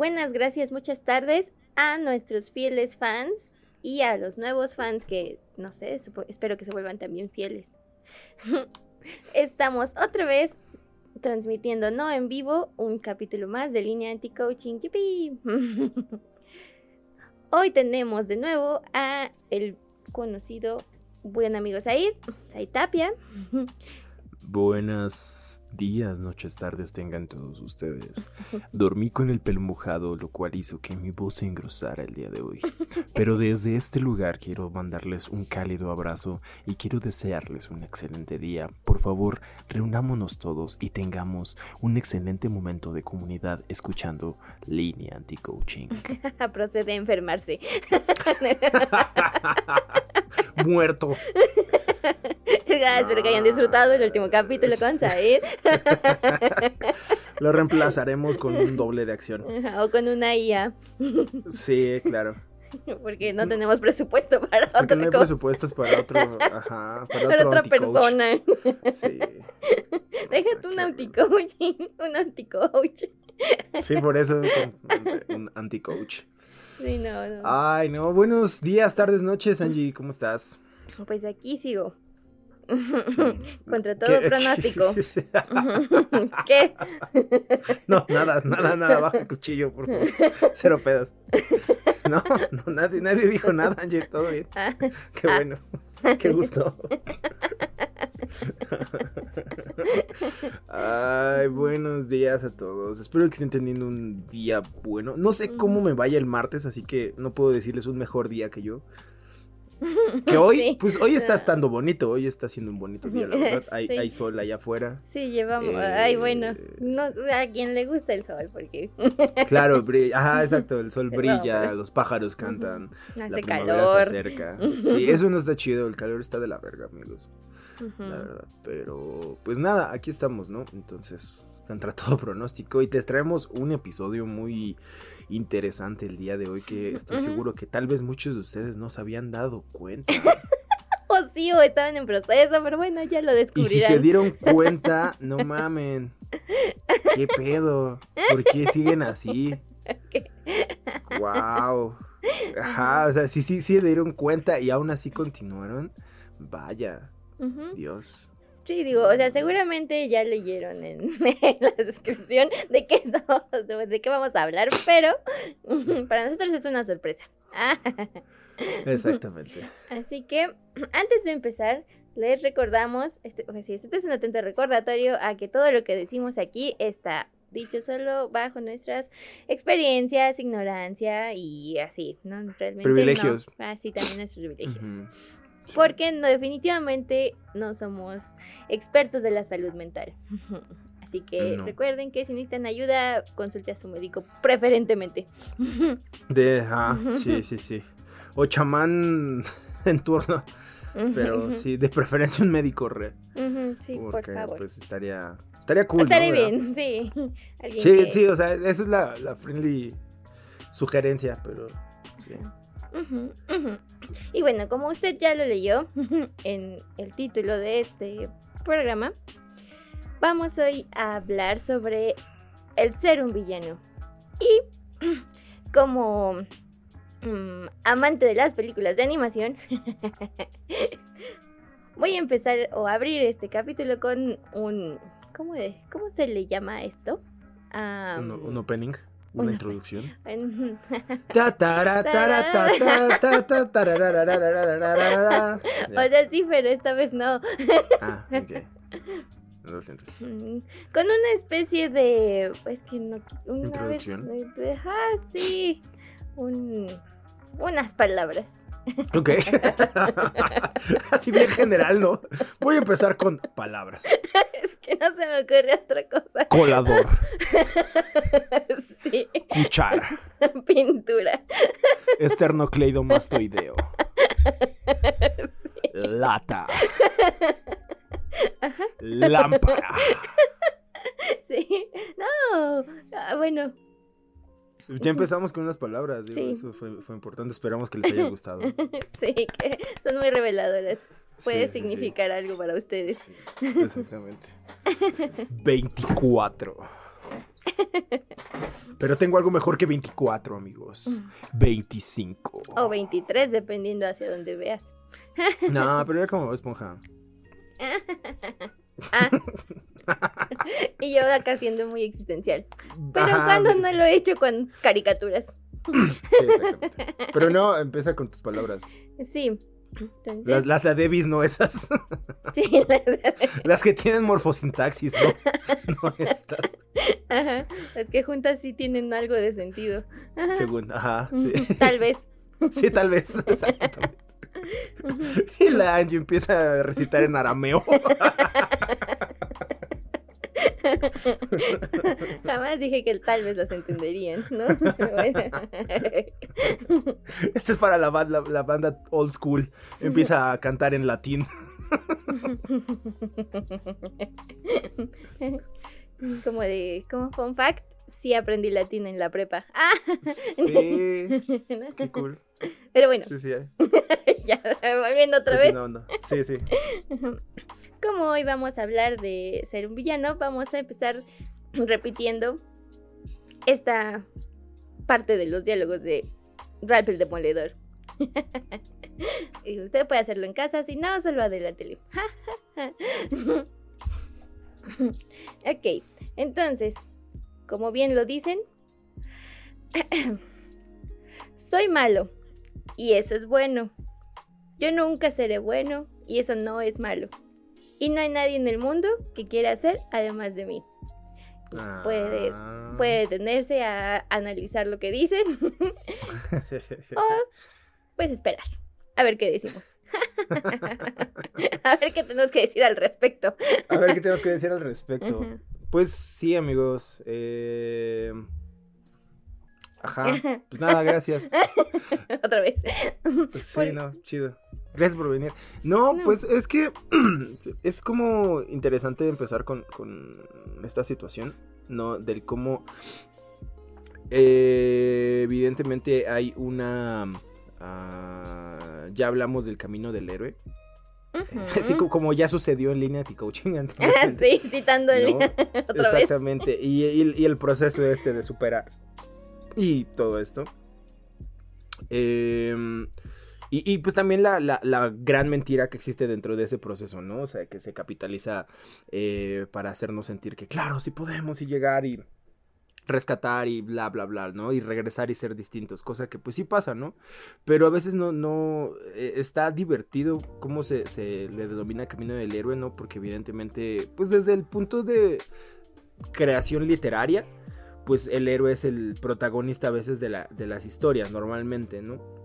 Buenas gracias, muchas tardes a nuestros fieles fans y a los nuevos fans que, no sé, espero que se vuelvan también fieles. Estamos otra vez transmitiendo, no en vivo, un capítulo más de Línea Anti-Coaching. Hoy tenemos de nuevo a el conocido buen amigo Said, Said Tapia. Buenas días, noches, tardes tengan todos ustedes. Dormí con el pelo mojado, lo cual hizo que mi voz se engrosara el día de hoy. Pero desde este lugar quiero mandarles un cálido abrazo y quiero desearles un excelente día. Por favor, reunámonos todos y tengamos un excelente momento de comunidad escuchando Línea Anti-Coaching. Procede a enfermarse. Muerto. Ah, Espero que hayan disfrutado el último capítulo con Said. Lo reemplazaremos con un doble de acción. O con una IA, Sí, claro. porque no tenemos presupuesto para Porque otro no hay presupuestos para otro, ajá, para para otro otra anti-coach. persona. Sí. Déjate un Qué anti-coaching, un anti-coach. Sí, por eso un anti-coach. Sí, no, no. Ay, no, buenos días, tardes, noches, Angie, ¿cómo estás? Pues aquí sigo. Contra todo ¿Qué- pronóstico. ¿Qué? No, nada, nada, nada, baja el cuchillo, por favor. Cero pedas. No, no, nadie, nadie dijo nada, Angie, todo bien. Ah, Qué Ah. bueno, qué gusto. Ay, buenos días a todos. Espero que estén teniendo un día bueno. No sé cómo me vaya el martes, así que no puedo decirles un mejor día que yo. Que hoy, Sí. pues hoy está estando bonito, hoy está siendo un bonito día, la verdad. Hay, Sí. hay sol allá afuera. Sí, llevamos. Eh, Ay, bueno. No, a quien le gusta el sol, porque Claro, brilla, ajá, exacto, el sol brilla, pues. los pájaros cantan, hace primavera calor. se acerca. Sí, eso no está chido, el calor está de la verga, amigos. La verdad. Pero, pues nada, aquí estamos, ¿no? Entonces, contra todo pronóstico. Y les traemos un episodio muy interesante el día de hoy que estoy seguro que tal vez muchos de ustedes no se habían dado cuenta. O sí, o estaban en proceso, pero bueno, ya lo Y descubrirán. si se dieron cuenta, no mamen. ¿Qué pedo? ¿Por qué siguen así? Wow. Ajá, o sea, sí, sí, sí se dieron cuenta y aún así continuaron. Vaya. Dios. Sí, digo, o sea, seguramente ya leyeron en, en la descripción de qué, estamos- de, qué vamos a hablar, pero para nosotros es una sorpresa. Exactamente. Así que, antes de empezar, les recordamos, este, o sea, sí, este es un atento recordatorio a que todo lo que decimos aquí está dicho solo bajo nuestras experiencias, ignorancia y así, ¿no? Realmente Privilegios. No, así también nuestros privilegios. Porque no, definitivamente no somos expertos de la salud mental. Así que No. recuerden que si necesitan ayuda, consulte a su médico preferentemente. De, ajá, sí, sí, sí. O chamán en turno, pero sí, de preferencia un médico re. Sí, por Porque favor. pues estaría, estaría cool, ¿Verdad? bien, sí. Sí, que- sí, o sea, esa es la, la friendly sugerencia, pero sí. Y bueno, como usted ya lo leyó en el título de este programa, vamos hoy a hablar sobre el ser un villano. Y como mm, amante de las películas de animación, voy a empezar o abrir este capítulo con un... ¿Cómo, de- cómo se le llama esto? Un opening, ¿Una introducción? o sea, sí, pero esta vez no. Lo siento. Mm, con una especie de. Es que no. Una Vez... Ah, sí. Un... Unas palabras. Ok. Así bien general, ¿no? Voy a empezar con palabras. es que no se me ocurre otra cosa. Colador. sí, Cuchara. pintura. Esternocleidomastoideo. Lata. Lámpara. Sí, no. Ah, bueno, Ya empezamos con unas palabras, digo, Sí. eso fue, fue importante. Esperamos que les haya gustado. sí, que son muy reveladoras. Puede Sí, sí, sí. significar algo para ustedes. Exactamente. 24. Pero tengo algo mejor que 24, amigos. 25. O 23, dependiendo hacia donde veas. No, pero era como esponja. Ah. y yo acá siendo muy existencial. Pero Ajá, cuando no lo he hecho con caricaturas. Sí, exactamente. Pero no, empieza con tus palabras. Sí. Entonces, Las, las de Davis, no esas. sí, las- Las que tienen morfosintaxis, no. No estas. ajá, las que juntas sí tienen algo de sentido. Ajá. Según, ajá, sí. Tal vez. Sí, tal vez. Exacto. Y la Angie empieza a recitar en arameo. Jamás dije que tal vez las entenderían, ¿no? Bueno. Esto es para la, la- la banda old school. Empieza a cantar en latín. Como de, como fun fact, sí aprendí latín en la prepa. Ah, Sí. Qué cool. pero bueno, Sí, sí. eh. ya volviendo otra vez. Sí, sí. Como hoy vamos a hablar de ser un villano, vamos a empezar repitiendo esta parte de los diálogos de Ralph el Demoledor. y usted puede hacerlo en casa, si no, solo adelántele. ok, entonces, como bien lo dicen, soy malo y eso es bueno. Yo nunca seré bueno y eso no es malo. Y no hay nadie en el mundo que quiera ser además de mí. Puede- Ah. Puede detenerse a analizar lo que dicen o pues esperar a ver qué decimos. a ver qué tenemos que decir al respecto. A ver qué tenemos que decir al respecto. Pues sí, amigos. eh, Ajá. Pues nada, gracias. Otra vez. Pues sí, Por- no, chido. Gracias por venir. No, No. pues es que es como interesante empezar con, con esta situación, ¿no? Del cómo eh, evidentemente hay una... ah, ya hablamos del camino del héroe. Así co- como, ya sucedió en línea coaching Ah, sí, citando el- ¿no? otra vez. Exactamente. Y, y- y el proceso este de superar. Y todo esto. Em, y, y, pues también la, la- gran mentira que existe dentro de ese proceso, ¿no? O sea, que se capitaliza eh, para hacernos sentir que, claro, sí podemos y llegar y rescatar y bla, bla, bla, ¿no? Y regresar y ser distintos, cosa que pues sí pasa, ¿no? Pero a veces no, no, eh, está divertido cómo se, se le denomina camino del héroe, ¿no? Porque evidentemente, pues desde el punto de creación literaria, pues el héroe es el protagonista a veces de, la, de las historias, normalmente, ¿no?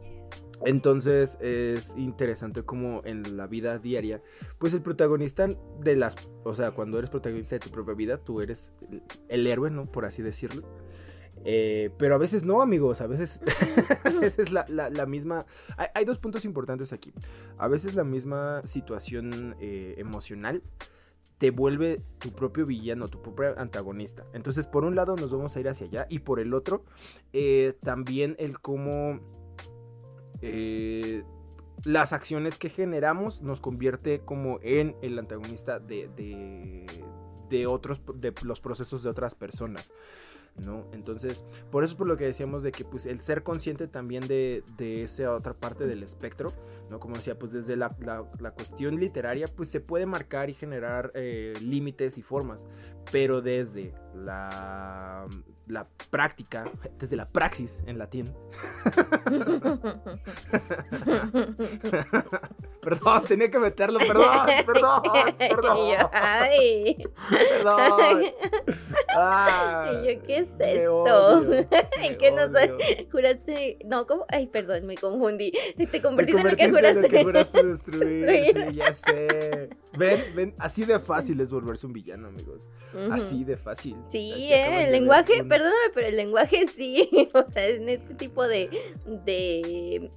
Entonces es interesante como en la vida diaria, pues el protagonista de las, o sea, cuando eres protagonista de tu propia vida, tú eres el, héroe, ¿no? Por así decirlo. Eh, pero a veces no, amigos, a veces, a veces la, la- misma... Hay, hay dos puntos importantes aquí. A veces la misma situación eh, emocional te vuelve tu propio villano, tu propio antagonista. Entonces, por un lado nos vamos a ir hacia allá y por el otro, eh, también el cómo eh, las acciones que generamos nos convierte como en el antagonista de, de, otros, de los procesos de otras personas. ¿no? Entonces, por eso es por lo que decíamos de que pues el ser consciente también de, de esa otra parte del espectro, ¿no? Como decía, pues desde la, la- la cuestión literaria, pues se puede marcar y generar eh, límites y formas, pero desde la, la práctica, desde la praxis en latín, perdón, tenía que meterlo, perdón, perdón, perdón, Y yo, ay. perdón. Ah, Y yo, ¿qué es esto? ¿En qué no. Juraste. No, ¿cómo? Ay, perdón, me confundí. Te Te convertiste en lo que convertiste en juraste. lo que juraste destruir. Destruir. Sí, ya sé. Ven, ven, así de fácil es volverse un villano, amigos. Así de fácil. Sí, ¿eh? el lenguaje, un- perdóname, pero el lenguaje sí, o sea, en este tipo de, de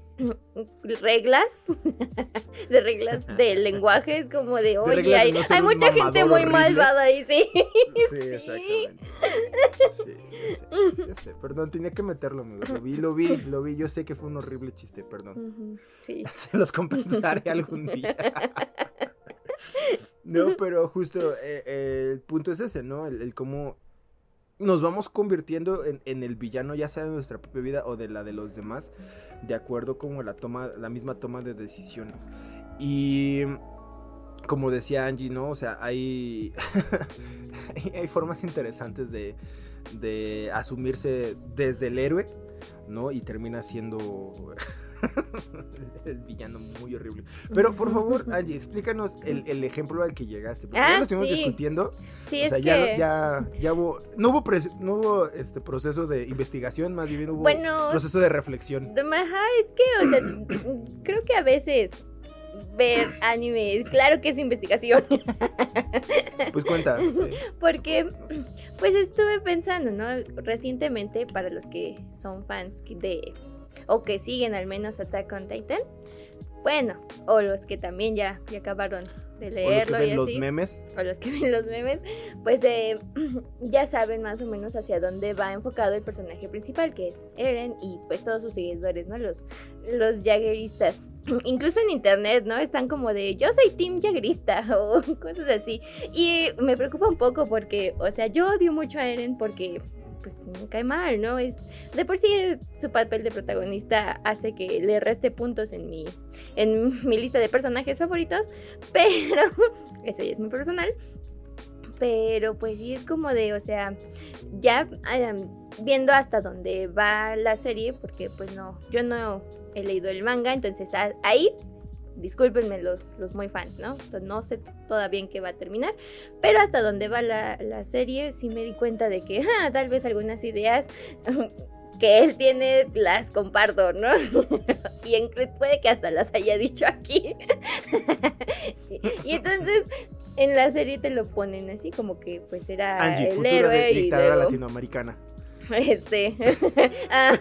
reglas, de reglas del lenguaje, es como de, oye, de hay, no hay mucha gente muy horrible. malvada ahí, sí. Sí, Sí. exactamente. Sí, ya sé, ya sé. Perdón, tenía que meterlo, amigos. Lo vi, lo vi, lo vi. Yo sé que fue un horrible chiste, perdón. Sí. Se los compensaré algún día. No, pero justo eh, eh, el punto es ese, ¿no? El, cómo nos vamos convirtiendo en, en el villano, ya sea de nuestra propia vida o de la de los demás, de acuerdo como la toma, la misma toma de decisiones. Y como decía Angie, ¿no? O sea, hay, hay formas interesantes de, de asumirse desde el héroe, ¿no? Y termina siendo el villano muy horrible. Pero por favor, Angie, explícanos el, el ejemplo al que llegaste. Porque ya Ah, lo estuvimos sí. discutiendo. Sí, o es sea, que... ya, ya, ya hubo. No hubo, pres- no hubo este proceso de investigación, más bien hubo Bueno, proceso de reflexión. ajá, es que, o sea, creo que a veces ver anime, claro que es investigación. Pues cuenta. sí. Porque, pues estuve pensando, ¿no? Recientemente, para los que son fans de, o que siguen al menos Attack on Titan, bueno, o los que también ya, ya acabaron de O los que leerlo y ven los así, memes. o los que ven los memes, pues eh, ya saben más o menos hacia dónde va enfocado el personaje principal, que es Eren, y pues todos sus seguidores, ¿no? Los, los Jaggeristas. Incluso en internet, ¿no? Están como de yo soy Team Jaggerista o cosas así. Y me preocupa un poco porque, o sea, yo odio mucho a Eren porque pues me cae mal, ¿no? Es de por sí su papel de protagonista hace que le reste puntos en mi en mi lista de personajes favoritos, pero eso ya es muy personal. Pero pues sí es como de, o sea, ya viendo hasta dónde va la serie, porque pues no, yo no he leído el manga, entonces ahí, discúlpenme los, los muy fans, ¿no? No sé todavía en qué va a terminar, pero hasta dónde va la, la serie sí me di cuenta de que ah, tal vez algunas ideas que él tiene las comparto, ¿no? y en- puede que hasta las haya dicho aquí. y entonces en la serie te lo ponen así como que pues era Angie, el héroe de- y luego latinoamericana. este ah,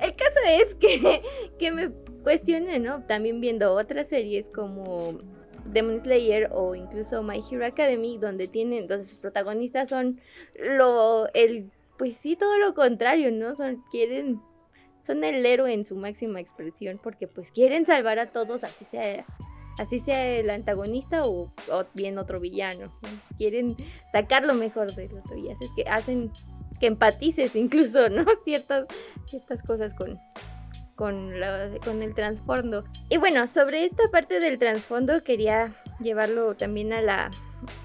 el caso es que, que me cuestioné, ¿no? También viendo otras series como Demon Slayer o incluso My Hero Academy, donde tienen, donde sus protagonistas son lo, el, pues sí, todo lo contrario, ¿no? Son, quieren, son el héroe en su máxima expresión, porque pues quieren salvar a todos, así sea, así sea el antagonista o, bien otro villano. ¿no? Quieren sacar lo mejor del otro y así es que hacen que empatices incluso, ¿no? Ciertas, ciertas cosas con, con, la- con el trasfondo. Y bueno, sobre esta parte del trasfondo quería llevarlo también a la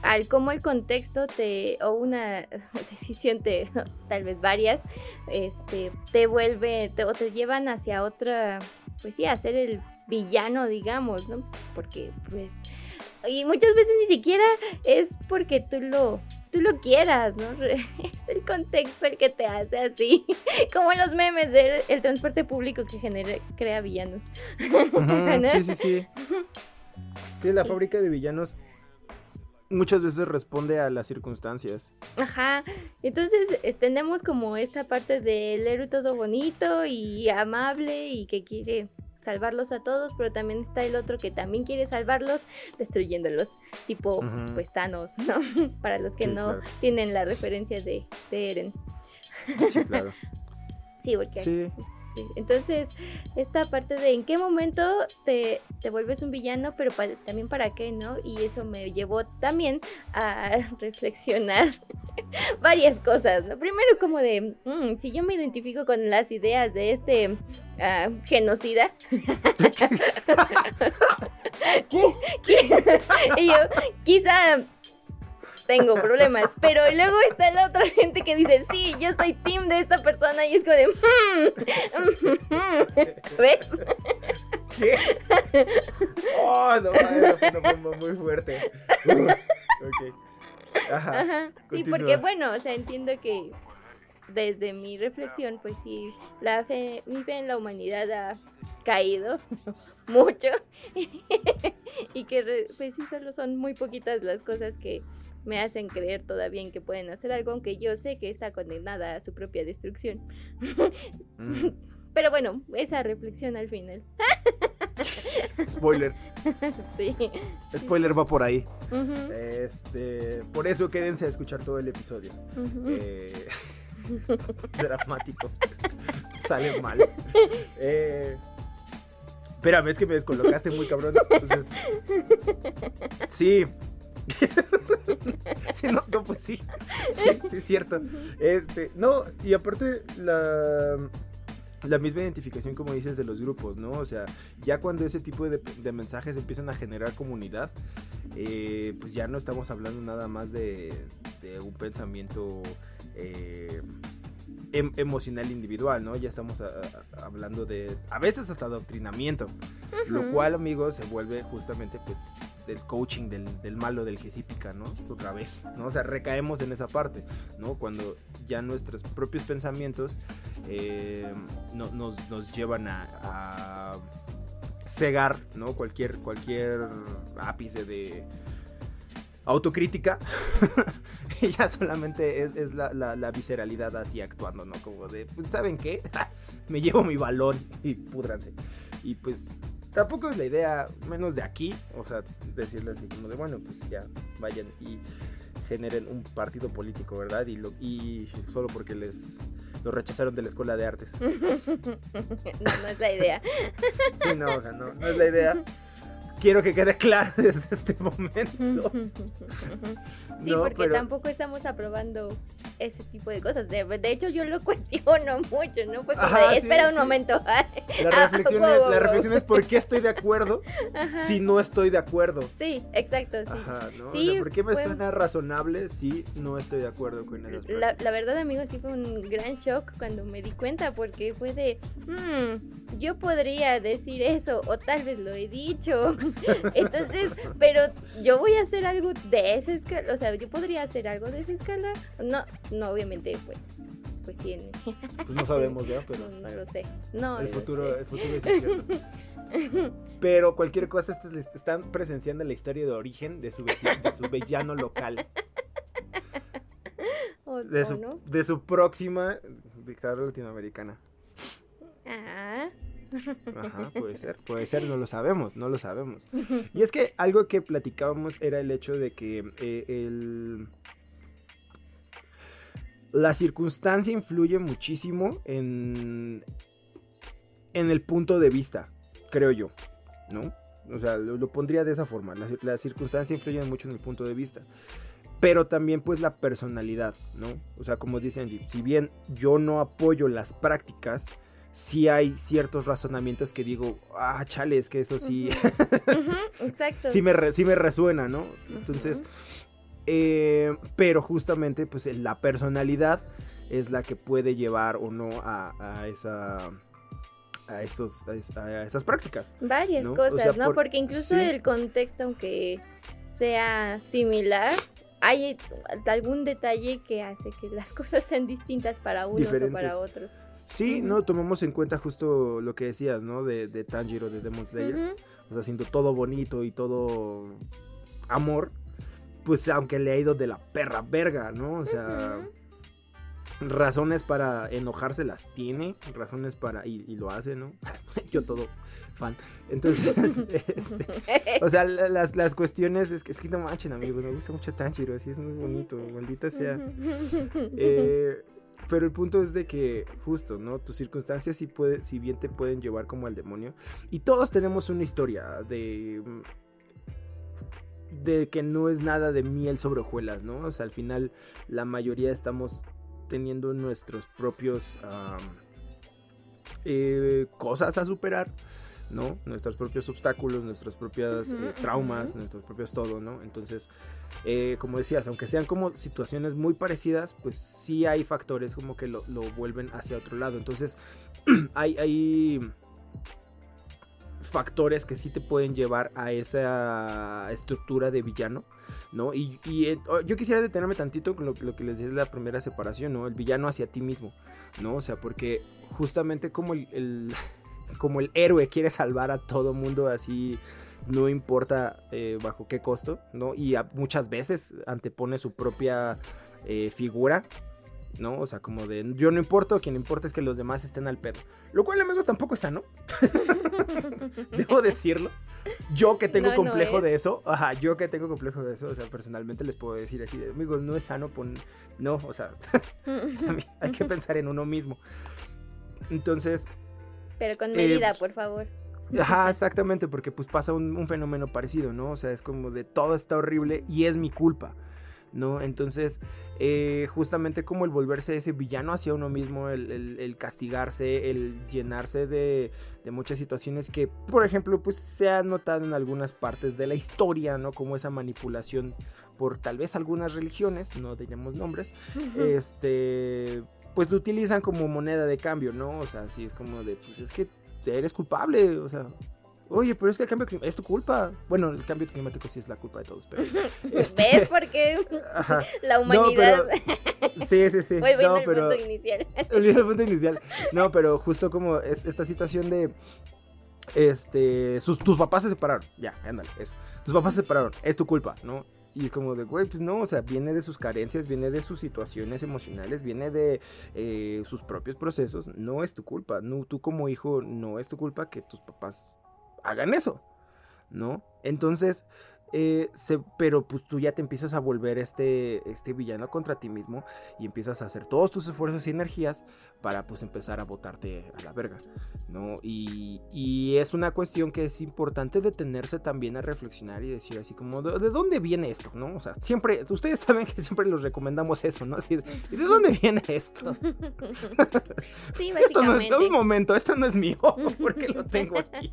al cómo el contexto te o una decisión te tal vez varias este te vuelve te, o te llevan hacia otra pues sí a ser el villano digamos no porque pues y muchas veces ni siquiera es porque tú lo tú lo quieras, ¿no? Es el contexto el que te hace así, como los memes del el transporte público que genera, crea villanos. Sí, sí, sí. Sí, la fábrica de villanos muchas veces responde a las circunstancias. Ajá, entonces es- tenemos como esta parte del héroe todo bonito y amable y que quiere salvarlos a todos, pero también está el otro que también quiere salvarlos destruyéndolos, tipo pues Thanos, ¿no? Para los que Sí, no claro. tienen la referencia de, de Eren. Sí, claro. Sí, porque Sí. Entonces, esta parte de en qué momento te, te vuelves un villano, pero pa- también para qué, ¿no? Y eso me llevó también a reflexionar varias cosas, ¿no? Primero como de, mm, si yo me identifico con las ideas de este ah, genocida, y yo quizá tengo problemas, pero luego está la otra gente que dice, sí, yo soy team de esta persona y es como de, "Mm, mm, ¿ves? ¿Qué? Oh, no, fue una bomba muy fuerte. Uh, ok. Ajá. Ajá. Sí, porque bueno, o sea, entiendo que desde mi reflexión, pues sí, la fe, mi fe en la humanidad ha caído mucho. y que pues sí solo son muy poquitas las cosas que me hacen creer todavía en que pueden hacer algo, aunque yo sé que está condenada a su propia destrucción. Mm, Pero bueno, esa reflexión al final. spoiler. sí. Spoiler va por ahí. Este, por eso quédense a escuchar todo el episodio. Eh, dramático. Sale mal. Eh, espérame, es que me descolocaste muy cabrón. Entonces, sí. sí, no, no, pues sí. Sí, es cierto. Este, no, y aparte la, la misma identificación, como dices, de los grupos, ¿no? O sea, ya cuando ese tipo de, de mensajes empiezan a generar comunidad, eh, pues ya no estamos hablando nada más de, de un pensamiento eh, em- emocional individual, ¿no? Ya estamos a- a- hablando de, a veces hasta adoctrinamiento, lo cual, amigos, se vuelve justamente, pues, del coaching, del, del malo, del que sí pica, ¿no? Otra vez, ¿no? O sea, recaemos en esa parte, ¿no? Cuando ya nuestros propios pensamientos eh, no- nos, nos llevan a, a cegar, ¿no? Cualquier, cualquier ápice de autocrítica ya solamente es, es la, la- la visceralidad así actuando, ¿no? Como de, pues, ¿saben qué? Me llevo mi balón y púdranse. Y pues tampoco es la idea, menos de aquí, o sea, decirles así como de, bueno, pues ya vayan y generen un partido político, ¿verdad? Y, lo, y solo porque les lo rechazaron de la escuela de artes. no, no es la idea. Sí, no, o sea, no, no es la idea. Quiero que quede claro desde este momento. Sí, No, porque pero- tampoco estamos aprobando ese tipo de cosas. De, de hecho, yo lo cuestiono mucho, ¿no? Pues como Ajá, de, sí, espera un sí. momento. La Ah, reflexión, wow, es, la reflexión es por qué estoy de acuerdo Ajá. si no estoy de acuerdo. Sí, exacto, sí. Ajá, ¿no? O Sí, sea, ¿Por qué me fue- suena razonable si no estoy de acuerdo con esas La, la verdad, amigo, sí fue un gran shock cuando me di cuenta, porque fue de, "Hmm, yo podría decir eso, o tal vez lo he dicho. Entonces, pero yo voy a hacer algo de esa escala, o sea, yo podría hacer algo de esa escala. No, no, obviamente, pues, pues sí, Pues no sabemos, ¿verdad? Pero no, no lo sé. No, el futuro, sé. el futuro es incierto. Pero cualquier cosa, estas les están presenciando la historia de origen de su, veci- de su villano local. O- De su, no. de su próxima dictadura latinoamericana. Ah. Ajá, puede ser, puede ser, no lo sabemos, no lo sabemos. Y es que algo que platicábamos era el hecho de que eh, el... la circunstancia influye muchísimo en, en el punto de vista, creo yo, ¿no? O sea, lo, lo pondría de esa forma, la, la circunstancia influye mucho en el punto de vista. Pero también pues la personalidad, ¿no? O sea, como dice Angie, si bien yo no apoyo las prácticas, sí hay ciertos razonamientos que digo, ah, chale, es que eso sí, Exacto. sí, me re- sí me resuena, ¿no? Entonces. Eh, pero justamente pues la personalidad es la que puede llevar o no a, a esa... A, esos, a, es- a esas prácticas. Varias ¿no? O cosas, sea, ¿no? por- Porque incluso sí. el contexto, aunque sea similar, hay algún detalle que hace que las cosas sean distintas para unos o para Diferentes. otros. Sí, no, tomamos en cuenta justo lo que decías, ¿no? De, de Tanjiro, de Demon Slayer. O sea, haciendo todo bonito y todo amor, pues aunque le ha ido de la perra verga, ¿no? O sea, razones para enojarse las tiene, razones para, y, y lo hace, ¿no? Yo todo fan. Entonces, este, o sea, la- las, las cuestiones, es que, es que no manchen, amigos, me gusta mucho Tanjiro, así es muy bonito, maldita sea. Eh, pero el punto es de que justo, ¿no? Tus circunstancias sí puede, si bien te pueden llevar como al demonio. Y todos tenemos una historia de de que no es nada de miel sobre hojuelas, ¿no? O sea, al final la mayoría estamos teniendo nuestros propios eh, cosas a superar, ¿no? Nuestros propios obstáculos, nuestros propios Ujú, eh, traumas, nuestros propios todo, ¿no? Entonces, eh, como decías, aunque sean como situaciones muy parecidas, pues sí hay factores como que lo, lo vuelven hacia otro lado. Entonces, hay, hay factores que sí te pueden llevar a esa estructura de villano, ¿no? Y, eh, oh, yo quisiera detenerme tantito con lo, que les decía de la primera separación, ¿no? El villano hacia ti mismo, ¿no? O sea, porque justamente como el, el- como el héroe quiere salvar a todo mundo así no importa eh, bajo qué costo, ¿no? Y muchas veces antepone su propia eh, figura ¿no? O sea, como de yo no importo, quien importa es que los demás estén al pedo. Lo cual, amigos, tampoco es sano. Debo decirlo. Yo que tengo complejo de eso, ajá, yo que tengo complejo de eso, o sea, personalmente les puedo decir así de, amigos, no es sano, pon... no, o sea, hay que pensar en uno mismo. Entonces... Pero con medida, eh, por favor. Ajá, exactamente, porque pues pasa un, un, fenómeno parecido, ¿no? O sea, es como de todo está horrible y es mi culpa. ¿No? Entonces, eh, justamente como el volverse ese villano hacia uno mismo, el, castigarse, el llenarse de, muchas situaciones que, por ejemplo, pues se ha notado en algunas partes de la historia, ¿no? Como esa manipulación por tal vez algunas religiones, no digamos nombres, este, pues lo utilizan como moneda de cambio, ¿no? O sea, así es como de, pues es que eres culpable, o sea, Oye, pero es que el cambio climático es tu culpa. Bueno, el cambio climático sí es la culpa de todos, pero. Este, ¿Ves por qué la humanidad? Sí, sí, sí. Voy, no, al pero... punto inicial. El punto inicial. No, pero justo como esta situación de. Este. tus papás se separaron. Ya, ándale, eso. Tus papás se separaron. Es tu culpa, ¿no? Y como de, güey, pues no, o sea, viene de sus carencias, viene de sus situaciones emocionales, viene de eh, sus propios procesos. No es tu culpa. No, tú como hijo, no es tu culpa que tus papás hagan eso, ¿no? Entonces, eh, pero pues tú ya te empiezas a volver este, este villano contra ti mismo y empiezas a hacer todos tus esfuerzos y energías para pues empezar a botarte a la verga, ¿no? Y, y es una cuestión que es importante detenerse también a reflexionar y decir así como, ¿de, dónde viene esto, no? O sea, siempre, ustedes saben que siempre los recomendamos eso, ¿no? Así, ¿y de dónde viene esto? Sí, básicamente. Esto no es, un momento, esto no es mío, porque lo tengo aquí.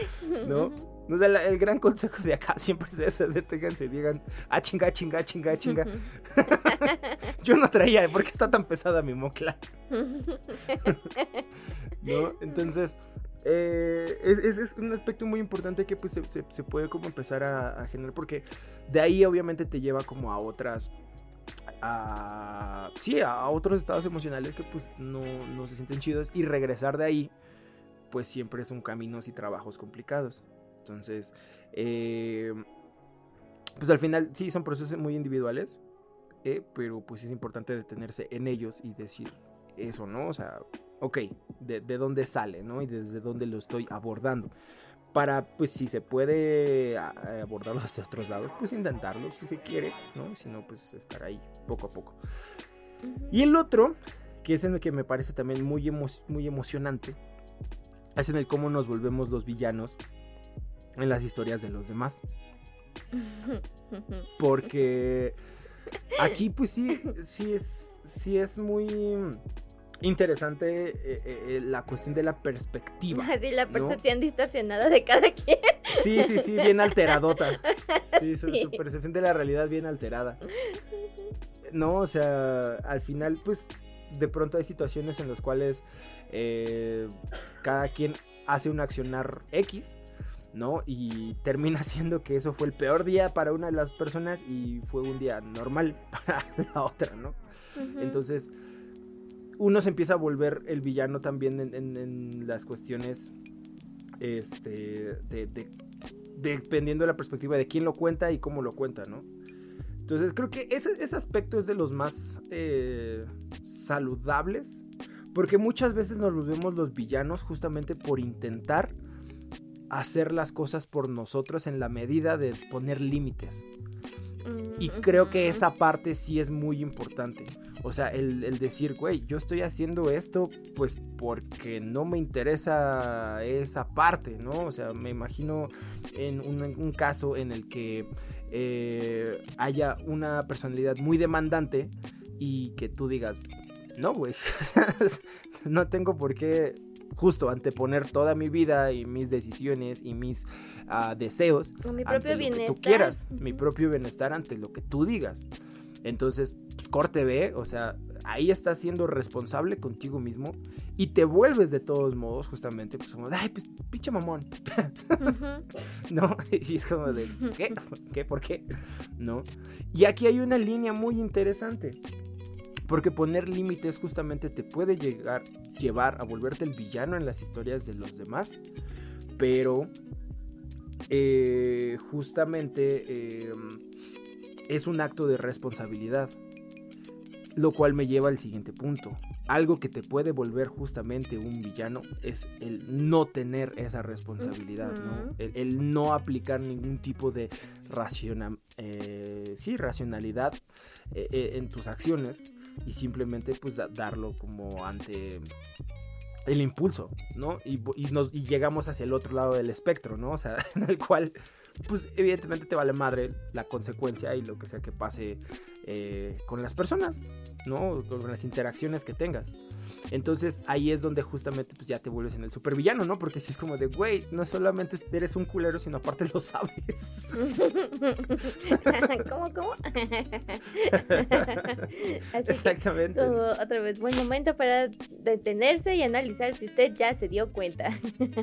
¿No? el, gran consejo de acá siempre es ese, deténganse y digan, ah, chinga, chinga, chinga, chinga. Yo no traía, ¿por qué está tan pesada mi mocla? ¿No? Entonces, eh, es, un aspecto muy importante que pues se, puede como empezar a, generar, porque de ahí obviamente te lleva como a otras... A, sí, a otros estados emocionales que pues no, no se sienten chidos y regresar de ahí pues siempre son caminos y trabajos complicados. Entonces, eh, pues al final sí son procesos muy individuales, eh, pero pues es importante detenerse en ellos y decir eso, ¿no? O sea, ok, de, dónde sale, ¿no? Y desde dónde lo estoy abordando. Para, pues si se puede abordarlo desde otros lados, pues intentarlo si se quiere, ¿no? Si no, pues estar ahí poco a poco. Y el otro, que es el que me parece también muy, muy emocionante, es en el cómo nos volvemos los villanos en las historias de los demás. Porque aquí pues sí, sí es, sí es muy interesante eh, eh, la cuestión de la perspectiva. Sí, la percepción distorsionada de cada quien. Sí, sí, sí, bien alteradota. Sí, Su, percepción de la realidad bien alterada. No, o sea, al final pues de pronto hay situaciones en las cuales eh, cada quien hace un accionar X, ¿no? Y termina siendo que eso fue el peor día para una de las personas y fue un día normal para la otra, ¿no? Entonces, uno se empieza a volver el villano también en, las cuestiones, este, de, dependiendo de la perspectiva de quién lo cuenta y cómo lo cuenta, ¿no? Entonces creo que ese, aspecto es de los más eh, saludables porque muchas veces nos volvemos los villanos justamente por intentar hacer las cosas por nosotros en la medida de poner límites. Y creo que esa parte sí es muy importante. O sea, el, decir, güey, yo estoy haciendo esto pues porque no me interesa esa parte, ¿no? O sea, me imagino en un, caso en el que eh, haya una personalidad muy demandante y que tú digas, no, güey. no tengo por qué justo anteponer toda mi vida y mis decisiones y mis ah, deseos mi propio ante lo que tú quieras, mi propio bienestar ante lo que tú digas. Entonces, corte B, o sea, ahí estás siendo responsable contigo mismo y te vuelves de todos modos, justamente, pues como, ay, pues, pinche mamón. ¿No? Y es como de, ¿qué? ¿Qué? ¿Por qué? ¿No? Y aquí hay una línea muy interesante. Porque poner límites justamente te puede llegar, llevar a volverte el villano en las historias de los demás. Pero eh, justamente eh, es un acto de responsabilidad. Lo cual me lleva al siguiente punto. Algo que te puede volver justamente un villano es el no tener esa responsabilidad. El, el no aplicar ningún tipo de raciona- eh, sí, racionalidad eh, en tus acciones y simplemente pues da- darlo como ante el impulso, ¿no? Y, y nos, y llegamos hacia el otro lado del espectro, ¿no? O sea, en el cual, pues evidentemente te vale madre la consecuencia y lo que sea que pase eh, con las personas, ¿no? Con las interacciones que tengas. Entonces ahí es donde justamente pues ya te vuelves en el supervillano, ¿no? Porque si es como de, güey, no solamente eres un culero, sino aparte lo sabes. ¿Cómo, cómo? Que, Exactamente. como otra vez, buen momento para detenerse y analizar si usted ya se dio cuenta.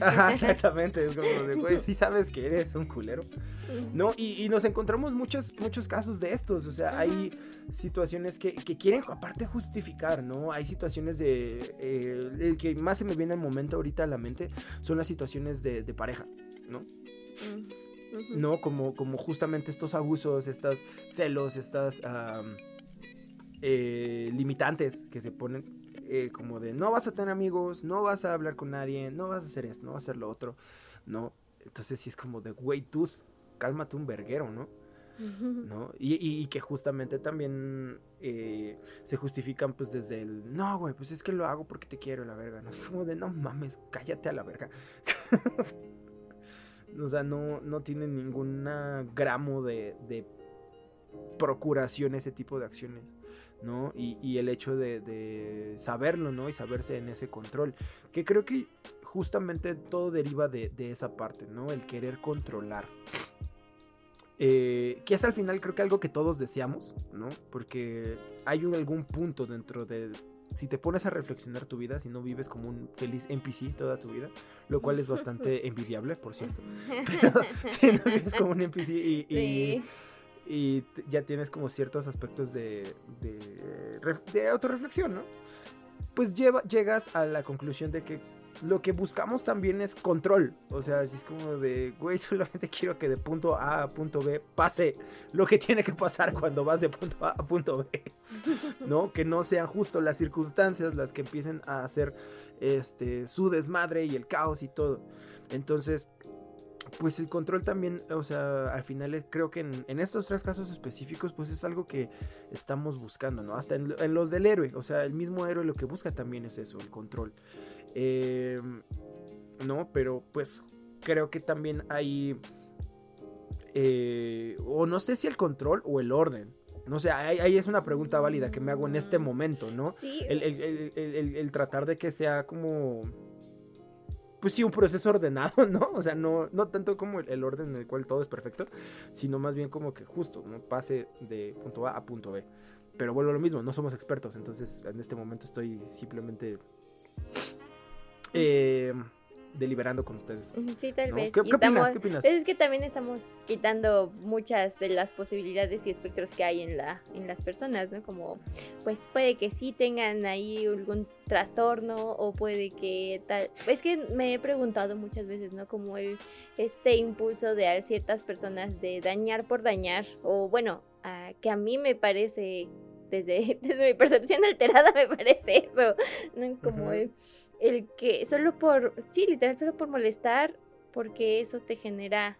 Ajá, exactamente. Es como de, güey, sí sabes que eres un culero. ¿no? Y, y nos encontramos muchos, muchos casos de estos, o sea, hay situaciones que, que quieren aparte justificar, ¿no? Hay situaciones de... eh, el que más se me viene al momento ahorita a la mente son las situaciones de, de pareja, ¿no? Mm. ¿No? Como, como justamente estos abusos, estas celos, estas eh, limitantes que se ponen eh, como de no vas a tener amigos, no vas a hablar con nadie, no vas a hacer esto, no vas a hacer lo otro, ¿no? Entonces sí es como de, güey, tú cálmate un verguero, ¿no? ¿No? Y, y- y que justamente también eh, se justifican pues desde el, no, güey, pues es que lo hago porque te quiero, la verga, ¿no? Es como de, no mames, cállate a la verga. o sea, no, no tiene ningún gramo de, de procuración ese tipo de acciones, ¿no? Y, y el hecho de, de saberlo, ¿no? Y saberse en ese control, que creo que justamente todo deriva de, de esa parte, ¿no? El querer controlar. Eh, que es al final creo que algo que todos deseamos, ¿no? Porque hay un- algún punto dentro de... Si te pones a reflexionar tu vida, si no vives como un feliz NPC toda tu vida, lo cual es bastante envidiable, por cierto. Pero si no vives como un NPC y, y- Sí. y t- ya tienes como ciertos aspectos de, de, de autorreflexión, ¿no? Pues lleva, llegas a la conclusión de que lo que buscamos también es control. O sea, si es como de, güey, solamente quiero que de punto A a punto B pase lo que tiene que pasar cuando vas de punto A a punto B. ¿No? Que no sean justo las circunstancias las que empiecen a hacer este, su desmadre y el caos y todo. Entonces, pues el control también, o sea, al final creo que en, en estos tres casos específicos, pues es algo que estamos buscando, ¿no? Hasta en, en los del héroe, o sea, el mismo héroe lo que busca también es eso, el control. Eh, no, pero pues creo que también hay, eh, o no sé si el control o el orden. No sé, ahí, ahí es una pregunta válida que me hago en este momento, ¿no? Sí, El, el- el- el- el- el tratar de que sea como. Pues sí, un proceso ordenado, ¿no? O sea, no, no tanto como el, orden en el cual todo es perfecto, sino más bien como que justo, ¿no? Pase de punto A a punto B. Pero vuelvo a lo mismo, no somos expertos, entonces en este momento estoy simplemente eh, deliberando con ustedes. Sí, tal ¿no? vez. ¿Qué, opinas? estamos- ¿Qué opinas? Es que también estamos quitando muchas de las posibilidades y espectros que hay en la en las personas, ¿no? Como pues puede que sí tengan ahí algún trastorno o puede que tal es que me he preguntado muchas veces, ¿no? Como el este impulso de a ciertas personas de dañar por dañar o bueno, a- que a mí me parece desde, desde mi percepción alterada me parece eso, ¿no? Como el el que solo por, sí, literal, solo por molestar, porque eso te genera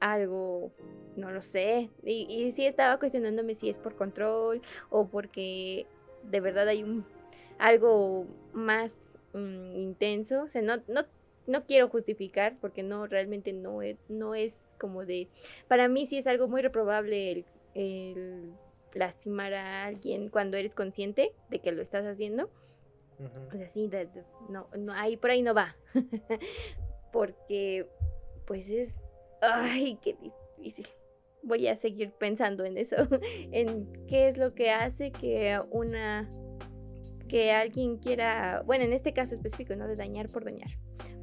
algo, no lo sé. Y, sí estaba cuestionándome si es por control o porque de verdad hay un algo más mm, intenso. O sea, no, no, no quiero justificar porque no, realmente no es, no es como de... Para mí sí es algo muy reprobable el lastimar a alguien cuando eres consciente de que lo estás haciendo. O sea, sí, de- de- no, no, ahí por ahí no va. Porque, pues es. Ay, qué difícil. Voy a seguir pensando en eso. En qué es lo que hace que una. Que alguien quiera. Bueno, en este caso específico, ¿no? De dañar por dañar.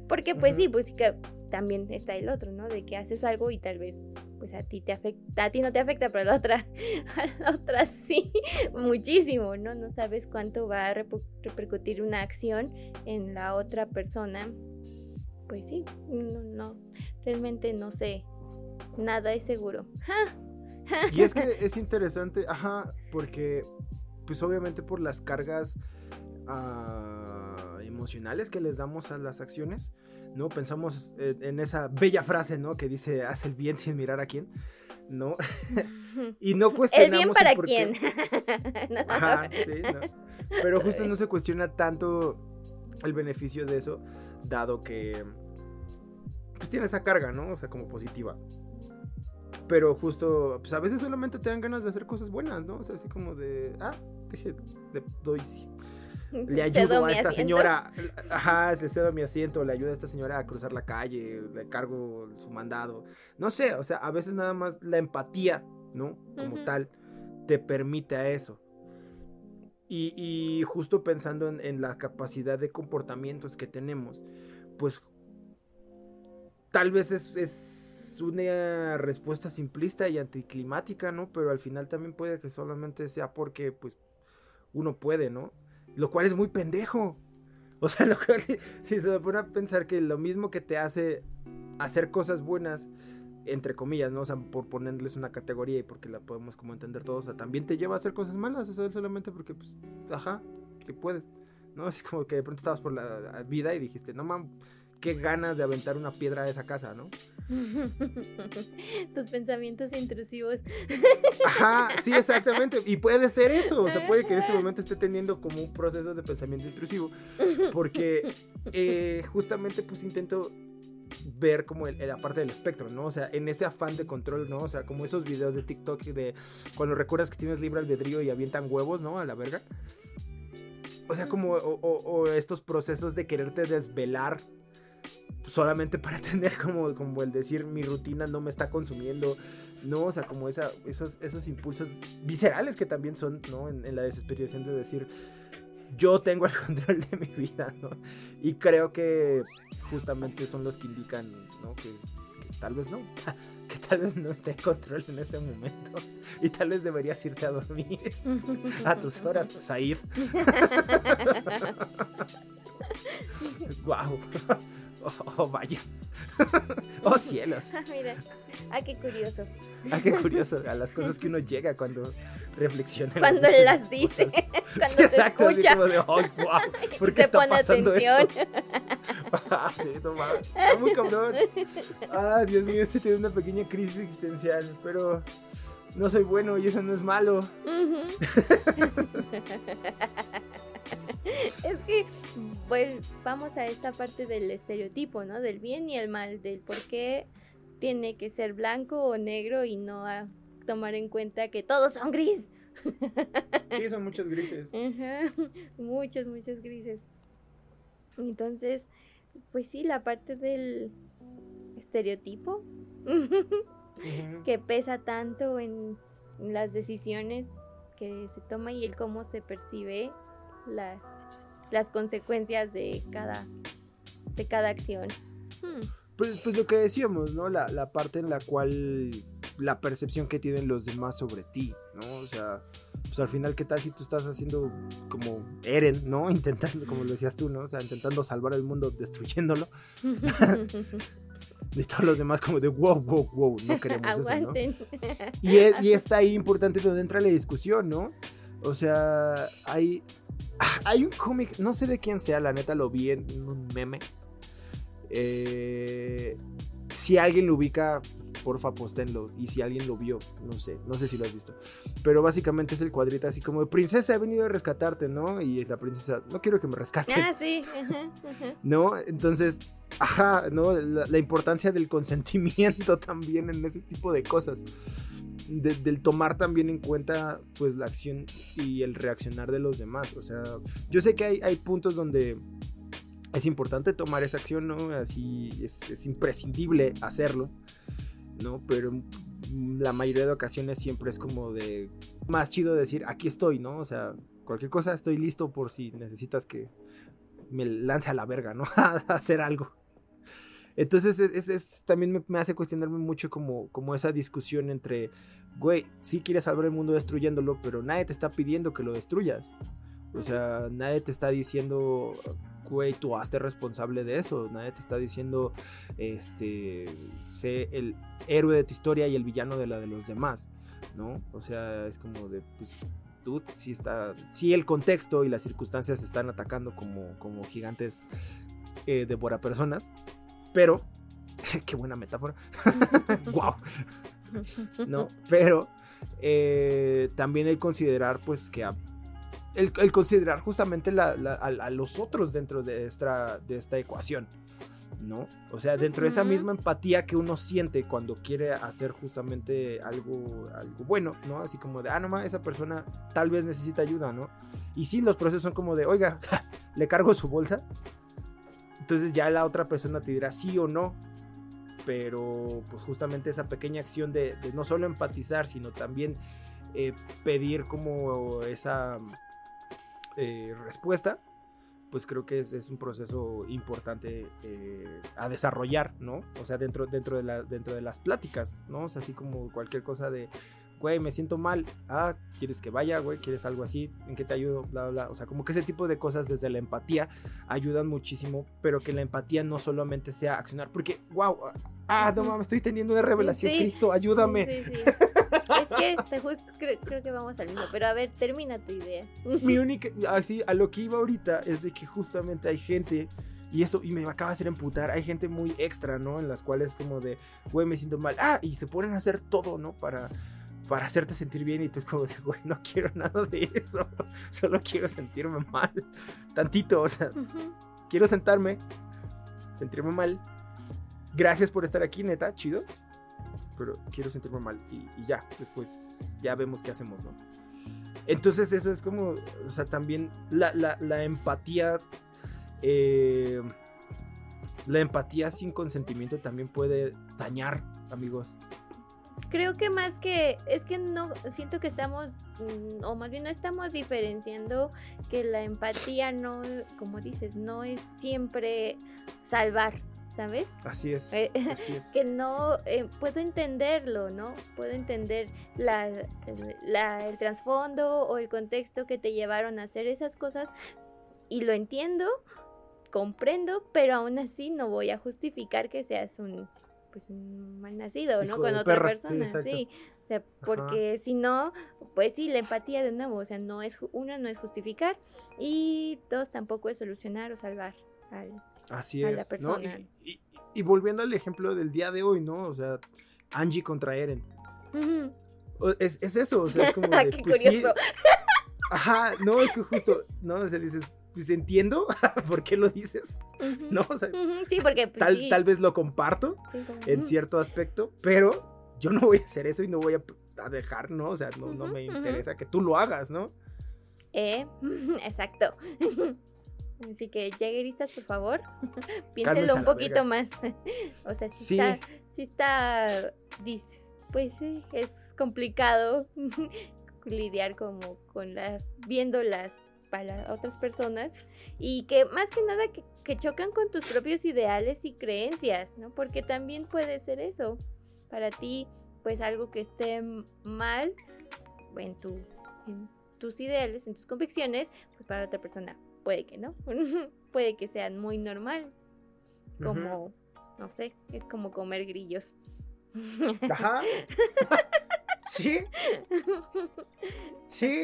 Porque, pues Ujú. sí, pues que también está el otro, ¿no? De que haces algo y tal vez. Pues a ti te afecta, a ti no te afecta, pero a la otra, a la otra sí, muchísimo, ¿no? No sabes cuánto va a repercutir una acción en la otra persona. Pues sí, no, no, realmente no sé, nada es seguro. Y es que es interesante, ajá, porque pues obviamente por las cargas ah, emocionales que les damos a las acciones, ¿no? Pensamos en esa bella frase, ¿no? Que dice, haz el bien sin mirar a quién, ¿no? y no cuestionamos... El bien para quién. Ajá, sí, ¿no? Pero justo no se cuestiona tanto el beneficio de eso, dado que pues tiene esa carga, ¿no? O sea, como positiva. Pero justo, pues a veces solamente te dan ganas de hacer cosas buenas, ¿no? O sea, así como de, ah, deje, doy, le ayudo a esta señora, ajá, le cedo mi asiento, le ayudo a esta señora a cruzar la calle, le cargo su mandado. No sé, o sea, a veces nada más la empatía, ¿no? Como tal, te permite a eso. Y, justo pensando en, la capacidad de comportamientos que tenemos, pues tal vez es, una respuesta simplista y anticlimática, ¿no? Pero al final también puede que solamente sea porque, pues, uno puede, ¿no? Lo cual es muy pendejo. O sea, lo cual, si, se pone a pensar que lo mismo que te hace hacer cosas buenas, entre comillas, ¿no? O sea, por ponerles una categoría y porque la podemos como entender todos, o sea, también te lleva a hacer cosas malas, o sea, solamente porque, pues, ajá, que puedes, ¿no? Así como que de pronto estabas por la vida y dijiste, no mames, qué ganas de aventar una piedra a esa casa, ¿no? Tus pensamientos intrusivos. Ajá, sí, exactamente. Y puede ser eso. O sea, puede que en este momento esté teniendo como un proceso de pensamiento intrusivo. Porque eh, justamente pues intento ver como la parte del espectro, ¿no? O sea, en ese afán de control, ¿no? O sea, como esos videos de TikTok de cuando recuerdas que tienes libre albedrío y avientan huevos, ¿no? A la verga. O sea, como o, estos procesos de quererte desvelar solamente para tener como, como el decir mi rutina no me está consumiendo, ¿no? O sea, como esa, esos, esos impulsos viscerales que también son, ¿no? En, en la desesperación de decir, yo tengo el control de mi vida, ¿no? Y creo que justamente son los que indican, ¿no? Que, tal vez no, que tal vez no esté en control en este momento y tal vez deberías irte a dormir a tus horas, Saif. wow. Oh, vaya. oh, cielos. Mira, ah, qué curioso. Ah, qué curioso. A las cosas que uno llega cuando reflexiona. Cuando las dice. cuando sí, exacto, escucha. Así como de, oh, wow, ¿por qué está pasando atención. esto? ah, sí, no mames. Está muy cabrón. Ah, Dios mío, este tiene una pequeña crisis existencial, pero no soy bueno y eso no es malo. es que pues vamos a esta parte del estereotipo, ¿no? Del bien y el mal, del por qué tiene que ser blanco o negro y no a tomar en cuenta que todos son gris. Sí, son muchos grises. Muchos, muchos grises. Entonces, pues sí, la parte del estereotipo que pesa tanto en las decisiones que se toma y el cómo se percibe las, las consecuencias de cada, de cada acción. Hmm. Pues, pues, lo que decíamos, ¿no? La, la, parte en la cual la percepción que tienen los demás sobre ti, ¿no? O sea, pues al final, ¿qué tal si tú estás haciendo como Eren, ¿no? Intentando, como lo decías tú, ¿no? O sea, intentando salvar el mundo destruyéndolo. de todos los demás como de wow, wow, wow, no queremos eso, ¿no? Y, y está ahí importante donde entra la discusión, ¿no? O sea, hay, hay un cómic, no sé de quién sea, la neta lo vi en un meme. Eh, si alguien lo ubica, porfa, postenlo. Y si alguien lo vio, no sé, no sé si lo has visto. Pero básicamente es el cuadrito así como, princesa, he venido a rescatarte, ¿no? Y la princesa, no quiero que me rescate. Ah, sí. ¿No? Entonces, ajá, ¿no? la importancia del consentimiento también en ese tipo de cosas del tomar también en cuenta pues la acción y el reaccionar de los demás. O sea, yo sé que hay, hay puntos donde es importante tomar esa acción, ¿no? Así es, es, imprescindible hacerlo, ¿no? Pero la mayoría de ocasiones siempre es como de más chido decir, aquí estoy, ¿no? O sea, cualquier cosa estoy listo por si necesitas que me lance a la verga, ¿no? a hacer algo. Entonces es, también me, hace cuestionarme mucho como, esa discusión entre, güey, sí quieres salvar el mundo destruyéndolo, pero nadie te está pidiendo que lo destruyas. O sea, nadie te está diciendo güey, tú hazte responsable de eso. Nadie te está diciendo, este, sé el héroe de tu historia y el villano de la de los demás, ¿no? O sea, es como de, pues, tú sí está, sí el contexto y las circunstancias están atacando como, como gigantes eh, devora personas, pero, qué buena metáfora, wow, ¿no? Pero eh, también el considerar, pues, que el, considerar justamente a, los otros dentro de esta, de esta ecuación, ¿no? O sea, dentro de esa misma empatía que uno siente cuando quiere hacer justamente algo, algo bueno, ¿no? Así como de, ah, no esa persona tal vez necesita ayuda, ¿no? Y sí, los procesos son como de, oiga, le cargo su bolsa. Entonces ya la otra persona te dirá sí o no. Pero pues justamente esa pequeña acción de, no solo empatizar, sino también eh, pedir como esa eh, respuesta, pues creo que es, un proceso importante eh, a desarrollar, ¿no? O sea, dentro, dentro, de la, dentro de las pláticas, ¿no? O sea, así como cualquier cosa de, güey, me siento mal, ah, ¿quieres que vaya, güey? ¿Quieres algo así? ¿En qué te ayudo? Bla, bla, O sea, como que ese tipo de cosas desde la empatía ayudan muchísimo, pero que la empatía no solamente sea accionar, porque, wow, ah, no mames, estoy teniendo una revelación, Cristo, ayúdame. Sí, es que te justo creo, que vamos al mismo, pero a ver, termina tu idea. Mi única, así, a lo que iba ahorita es de que justamente hay gente y eso, y me acaba de hacer emputar. Hay gente muy extra, ¿no? En las cuales como de, güey, me siento mal. Ah, y se ponen a hacer todo, ¿no? Para, para hacerte sentir bien y tú es como de, güey, no quiero nada de eso, solo quiero sentirme mal, tantito, o sea, quiero sentarme, sentirme mal, gracias por estar aquí, neta, chido, pero quiero sentirme mal y, ya, después ya vemos qué hacemos, ¿no? Entonces eso es como, o sea, también la, la empatía, eh, la empatía sin consentimiento también puede dañar, amigos creo que más que es que no siento que estamos mm, o más bien no estamos diferenciando que la empatía no como dices no es siempre salvar ¿sabes? Así es. Eh, así es. que no eh, puedo entenderlo, ¿no? Puedo entender la, la, el trasfondo o el contexto que te llevaron a hacer esas cosas y lo entiendo, comprendo, pero aún así no voy a justificar que seas un pues mal nacido, ¿no? Con otra persona, sí, O sea, porque si no, pues sí, la empatía de nuevo, o sea, no es, uno no es justificar y dos tampoco es solucionar o salvar al, Así a la persona. Y, volviendo al ejemplo del día de hoy, ¿no? O sea, Angie contra Eren. es, eso, o sea, es como de, Qué pues curioso. Ajá, no, es que justo, ¿no? O sea, dices, pues entiendo por qué lo dices, ¿no? O sea, sí, porque pues, tal, tal vez lo comparto en cierto aspecto, pero yo no voy a hacer eso y no voy a, dejar, ¿no? O sea, no, no me interesa que tú lo hagas, ¿no? Eh, exacto. Así que, Jagueristas, por favor, piénselo un poquito más. o sea, si está, si está, pues sí, es complicado lidiar como con las, viendo las para otras personas y que más que nada que, chocan con tus propios ideales y creencias, ¿no? Porque también puede ser eso. Para ti, pues algo que esté mal en, tu, en tus ideales, en tus convicciones, pues para otra persona puede que no. puede que sean muy normal. Como, no sé, es como comer grillos. Ajá. sí. Sí.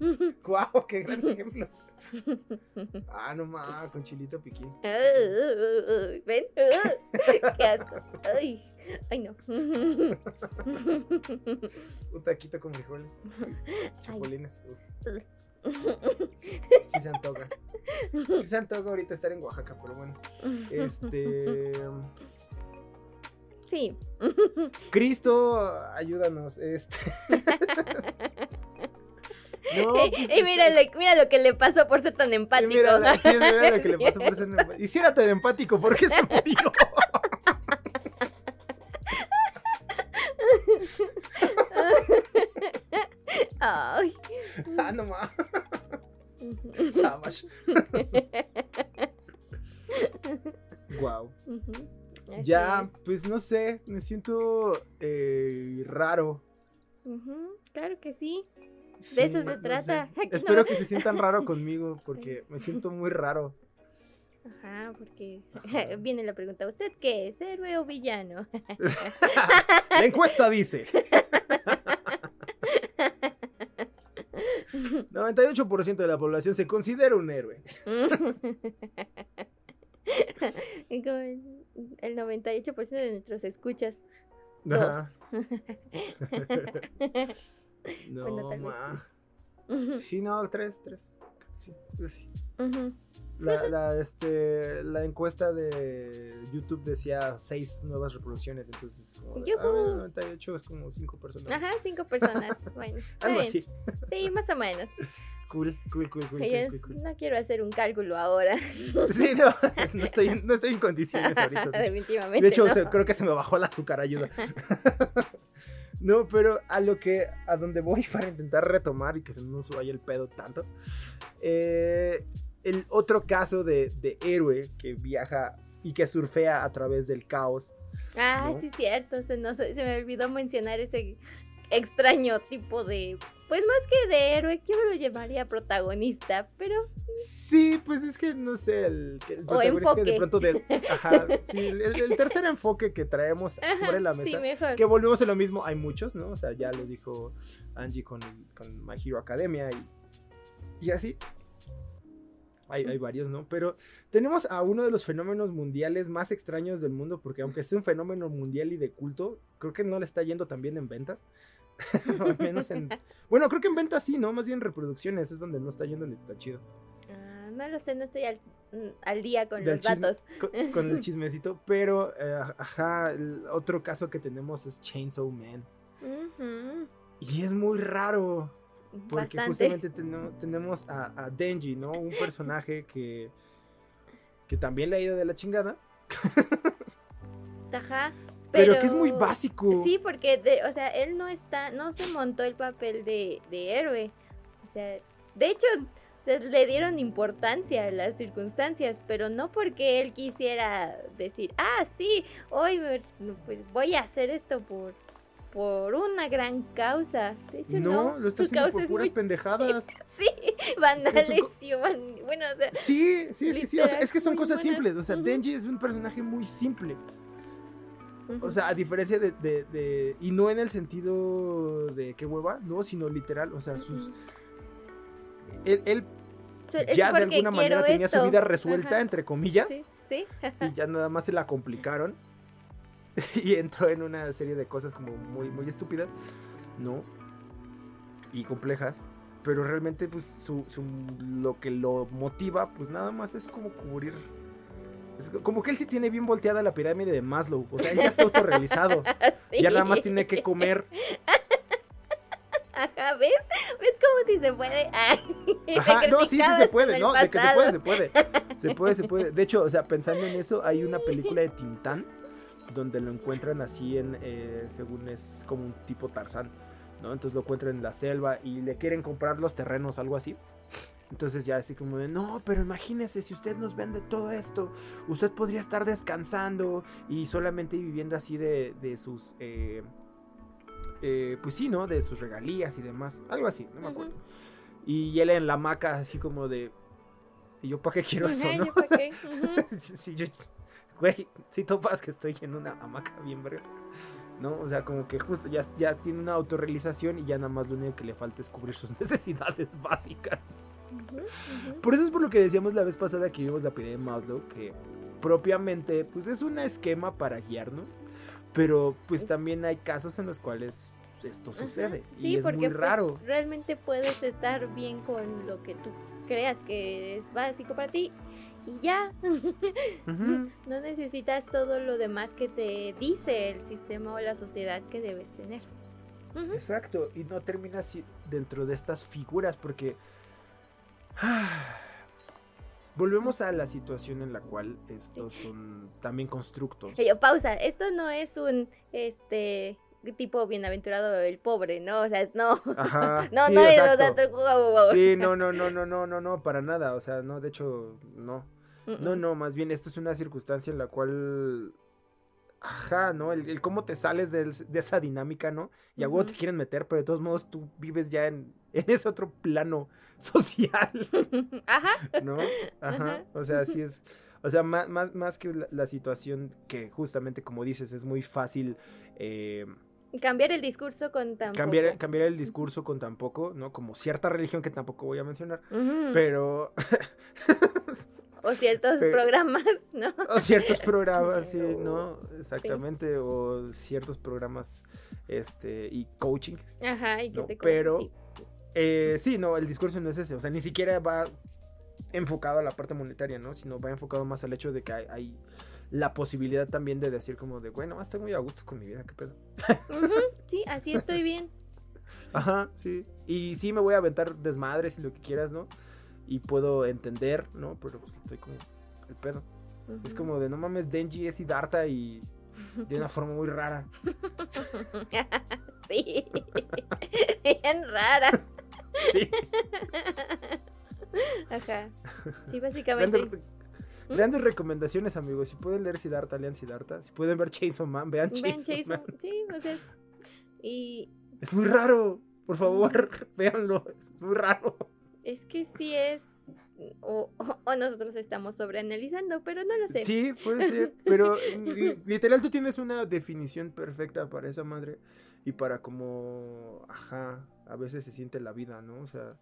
¡Guau! ¡Qué gran ejemplo! Ah, no mames, con chilito piquín. ¿Ven? ¡Qué asco! ¡Ay! ¡Ay, no! Un taquito con frijoles. Chapulines. Sí, se antoja. Sí se antoja ahorita estar en Oaxaca, pero bueno. Este. Sí. Cristo, ayúdanos. Este. No, pues, y mira, mira, lo que le pasó por ser tan empático. Mira, sí, mira lo que le pasó por ser tan empático. Y si era tan empático, ¿por qué se murió? Ay. Ah, no más. Savage. wow. Ya, pues no sé, me siento eh, raro. claro que sí. De eso se trata. Espero que se sientan raro conmigo porque me siento muy raro. Ajá, porque viene la pregunta, ¿usted qué es, héroe o villano? La encuesta dice. 98% de la población se considera un héroe. El el 98% de nuestros escuchas. Dos. No, Bueno, tal vez Sí, no, tres, tres. Sí, creo que sí. ujú. La, la, este, la encuesta de YouTube decía seis nuevas reproducciones, entonces como de, ah, ¡Yujú! bueno, 98 es como cinco personas. Ajá, cinco personas. Bueno, Algo bien. así. Sí, más o menos. Cool, cool, cool, cool, Oye, cool, cool, cool. no quiero hacer un cálculo ahora. Sí, no, no estoy, en- no estoy en condiciones ahorita. Definitivamente. De hecho, no. creo que se me bajó el azúcar, ayuda. No, pero a lo que, a donde voy para intentar retomar y que se no se vaya el pedo tanto. eh, el otro caso de, de héroe que viaja y que surfea a través del caos. Ah, ¿no? sí, cierto. Se, no, se se me olvidó mencionar ese extraño tipo de. Pues más que de héroe, yo lo llamaría protagonista, pero Sí, pues es que no sé, el, el O protagonista de enfoque. pronto del. Ajá, sí, el, el tercer enfoque que traemos sobre la sí, mesa. mejor. Que volvemos a lo mismo, hay muchos, ¿no? O sea, ya lo dijo Angie con, con My Hero Academia y, y así. Hay, hay varios, ¿no? Pero tenemos a uno de los fenómenos mundiales más extraños del mundo, porque aunque sea un fenómeno mundial y de culto, creo que no le está yendo tan bien en ventas. Al menos en... Bueno, creo que en ventas sí, ¿no? Más bien en reproducciones es donde no está yendo tan chido. Ah, no lo sé, no estoy al, mm, al día con Del los chisme- datos. Con, con el chismecito, pero, eh, ajá, el otro caso que tenemos es Chainsaw Man. Y es muy raro. Porque Bastante. justamente tenemos, tenemos a, a Denji, ¿no? Un personaje que, que también le ha ido de la chingada, Ajá. Pero, que es muy básico. Sí, porque, de- o sea, él no está, no se montó el papel de, de héroe. O sea, de hecho, le dieron importancia a las circunstancias, pero no porque él quisiera decir, ah, sí, hoy me- pues, voy a hacer esto por, por una gran causa. De hecho, no, no, lo está haciendo por puras muy- pendejadas. Sí, vandales Con y van- bueno, o sea, Sí, sí, sí, sí. O sea, es que son cosas buenas. simples. O sea. Denji es un personaje muy simple. O sea, a diferencia de, de- de- Y no en el sentido de qué hueva, no, sino literal. O sea, sus. Él, él Es ya de alguna manera tenía su vida resuelta, Ajá. entre comillas. Sí, sí. y ya nada más se la complicaron y entró en una serie de cosas como muy muy estúpidas no y complejas pero realmente pues su, su- lo que lo motiva pues nada más es como cubrir como que él sí tiene bien volteada la pirámide de Maslow o sea él ya está autorrealizado Sí. ya nada más tiene que comer Ajá, ¿ves? ¿Ves cómo si se puede? Ay, Ajá, no, sí, sí se puede, no, de que se puede, se puede. Se puede, se puede. De hecho, o sea, pensando en eso, hay una película de Tintán donde lo encuentran así en, eh, según es como un tipo Tarzán, ¿no? Entonces lo encuentran en la selva y le quieren comprar los terrenos, algo así. Entonces ya así como de, no, pero imagínese, si usted nos vende todo esto, usted podría estar descansando y solamente viviendo así de, de sus, eh, eh, pues sí, ¿no? De sus regalías y demás, algo así, no me acuerdo. Y él en la hamaca así como de, ¿y yo para qué quiero eso, no? ¿yo qué? Sí, yo, güey, si topas que estoy en una hamaca bien verga. ¿No? O sea, como que justo ya, ya tiene una autorrealización y ya nada más lo único que le falta es cubrir sus necesidades básicas. Por eso es por lo que decíamos la vez pasada que vimos la pirámide de Maslow, que propiamente pues es un esquema para guiarnos, pero pues también hay casos en los cuales esto Ajá. sucede Sí, y es porque muy pues, raro. realmente puedes estar bien con lo que tú creas que es básico para ti y ya. No necesitas todo lo demás que te dice el sistema o la sociedad que debes tener. Exacto, y no termina así dentro de estas figuras porque volvemos a la situación en la cual estos son también constructos. Yo, pausa, esto no es un este tipo bienaventurado el pobre, ¿no? O sea, no. Ajá, No, sí, no, o sea, exacto. tú- wow, wow, wow. Sí, no, no, no, no, no, no, no, para nada, o sea, no, de hecho, no. No, no, más bien esto es una circunstancia en la cual. Ajá, ¿no? El, el cómo te sales de, esa dinámica, ¿no? Y a huevo te quieren meter, pero de todos modos tú vives ya en, en ese otro plano social, Ajá. ¿no? Ajá. O sea, sí es. O sea, más, más, más que la, la situación que justamente, como dices, es muy fácil eh, Cambiar el discurso con tan cambiar, poco. cambiar el discurso con tan poco, ¿no? Como cierta religión que tampoco voy a mencionar. Pero... O ciertos pero- programas, ¿no? o ciertos programas, sí, ¿no? Exactamente. O ciertos programas este y coaching. Ajá, y que No, te pero- sí. Eh, sí, no, el discurso no es ese. O sea, ni siquiera va enfocado a la parte monetaria, ¿no? Sino va enfocado más al hecho de que hay, hay la posibilidad también de decir como de, bueno, estoy muy a gusto con mi vida, qué pedo. Sí, así estoy bien. Ajá, sí. Y sí me voy a aventar desmadres y lo que quieras, ¿no? Y puedo entender, ¿no? Pero pues estoy como el pedo. Es como de, no mames, Denji es Siddhartha y de una forma muy rara. sí. Bien rara. Sí. Ajá. Sí, básicamente. Grandes, grandes recomendaciones, amigos. Si pueden leer Siddhartha, lean Siddhartha. Si pueden ver Chainsaw Man, vean Chainsaw Jason. Man. Sí, o sea. Y Es muy raro. Por favor, véanlo. Es muy raro. Es que sí es. O, o- o nosotros estamos sobreanalizando, pero no lo sé. Sí, puede ser. Pero li- literal tú tienes una definición perfecta para esa madre. Y para como, ajá, a veces se siente la vida, ¿no? O sea,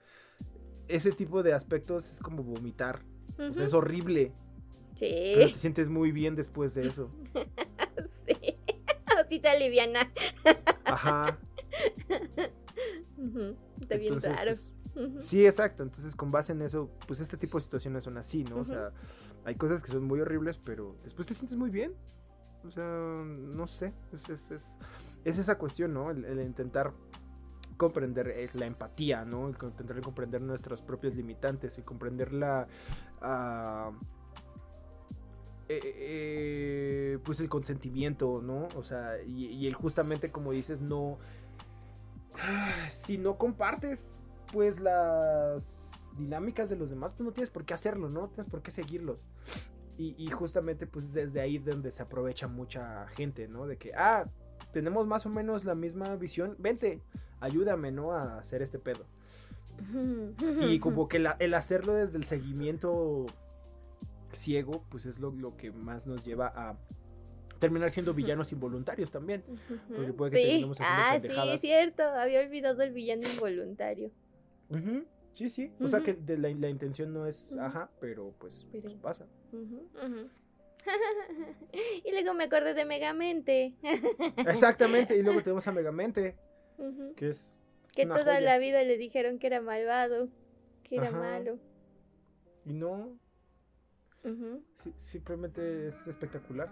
ese tipo de aspectos es como vomitar. O sea, es horrible. Pero Sí, te sientes muy bien después de eso. sí. Así te aliviana. Ajá. Está bien Entonces, raro. pues, Sí, exacto. Entonces, con base en eso, pues este tipo de situaciones son así, ¿no? O sea, hay cosas que son muy horribles, pero después te sientes muy bien. O sea, no sé. Es, es, es, es esa cuestión, ¿no? El, el intentar comprender eh, la empatía, ¿no? El intentar comprender nuestras propias limitantes y comprender la... ah, eh, eh, pues el consentimiento, ¿no? O sea, y, y el justamente como dices, no... Si no compartes pues las dinámicas de los demás, pues no tienes por qué hacerlo, ¿no? Tienes por qué seguirlos. Y, y justamente pues desde ahí donde se aprovecha mucha gente, ¿no? De que, ah, tenemos más o menos la misma visión, vente, ayúdame, ¿no? A hacer este pedo. Y como que la- el hacerlo desde el seguimiento ciego, pues es lo, lo que más nos lleva a terminar siendo villanos involuntarios también. porque puede que sí. haciendo Ah, sí, es cierto. Había olvidado el villano involuntario. Ujú, Sí, sí. O sea que de la, la intención no es, ajá, pero pues, pues pasa. Y luego me acordé de Megamente. Exactamente, y luego tenemos a Megamente, que es que una toda joya. la vida le dijeron que era malvado, que era Ajá. malo. Y no, sí- simplemente es espectacular.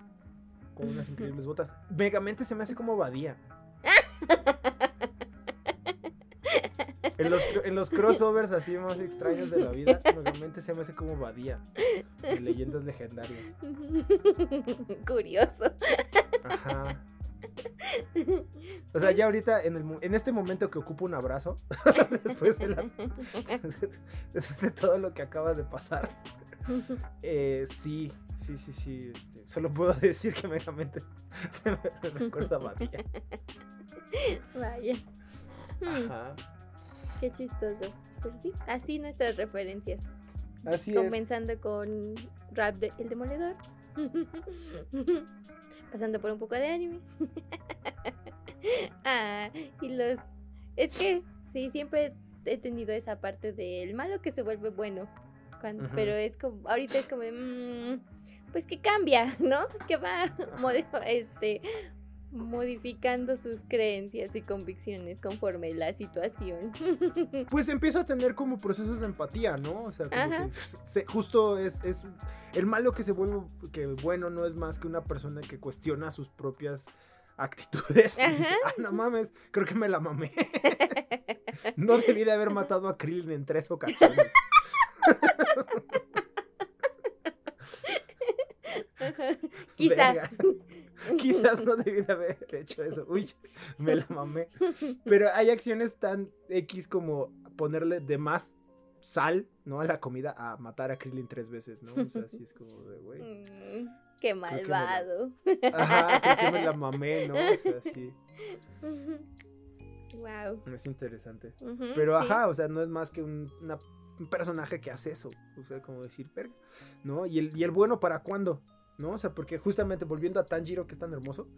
Con unas increíbles botas. Megamente se me hace como Badía. En los, en los crossovers así más extraños de la vida, Megamente se me hace como Badía. De leyendas legendarias. Curioso. Ajá. O sea, ya ahorita, en, el, en este momento que ocupo un abrazo, después, de la- después de todo lo que acaba de pasar, eh, sí, sí, sí, sí. este, solo puedo decir que Megamente se me recuerda a Badía. Vaya. Hmm, Ajá. Qué chistoso. Sí, así nuestras referencias. Así es. Comenzando con Rap de El Demoledor. Pasando por un poco de anime. ah, y los. Es que sí, siempre he tenido esa parte del malo que se vuelve bueno. Pero es como. Ahorita es como de. mm, pues que cambia, ¿no? Que va este, modificando sus creencias y convicciones conforme la situación. Pues empiezo a tener como procesos de empatía, ¿no? O sea, como que se- justo es, es. El malo que se vuelve que bueno no es más que una persona que cuestiona sus propias actitudes. Y dice, ah, no mames, creo que me la mamé. No debí de haber matado a Krillin en tres ocasiones. Quizá. Verga. Quizás no debí de haber hecho eso. Uy, me la mamé. Pero hay acciones tan X como ponerle de más sal, ¿no? A la comida a matar a Krillin tres veces, ¿no? O sea, así es como de, güey. Mm, Qué que me la- malvado. Ajá, creo que me la mamé, ¿no? O sea, sí. Wow. Es interesante. Pero ajá, o sea, no es más que un- una un personaje que hace eso. O sea, como decir, verga, ¿no? Y el, y el bueno para cuándo, ¿no? O sea, porque justamente volviendo a Tanjiro, que es tan hermoso,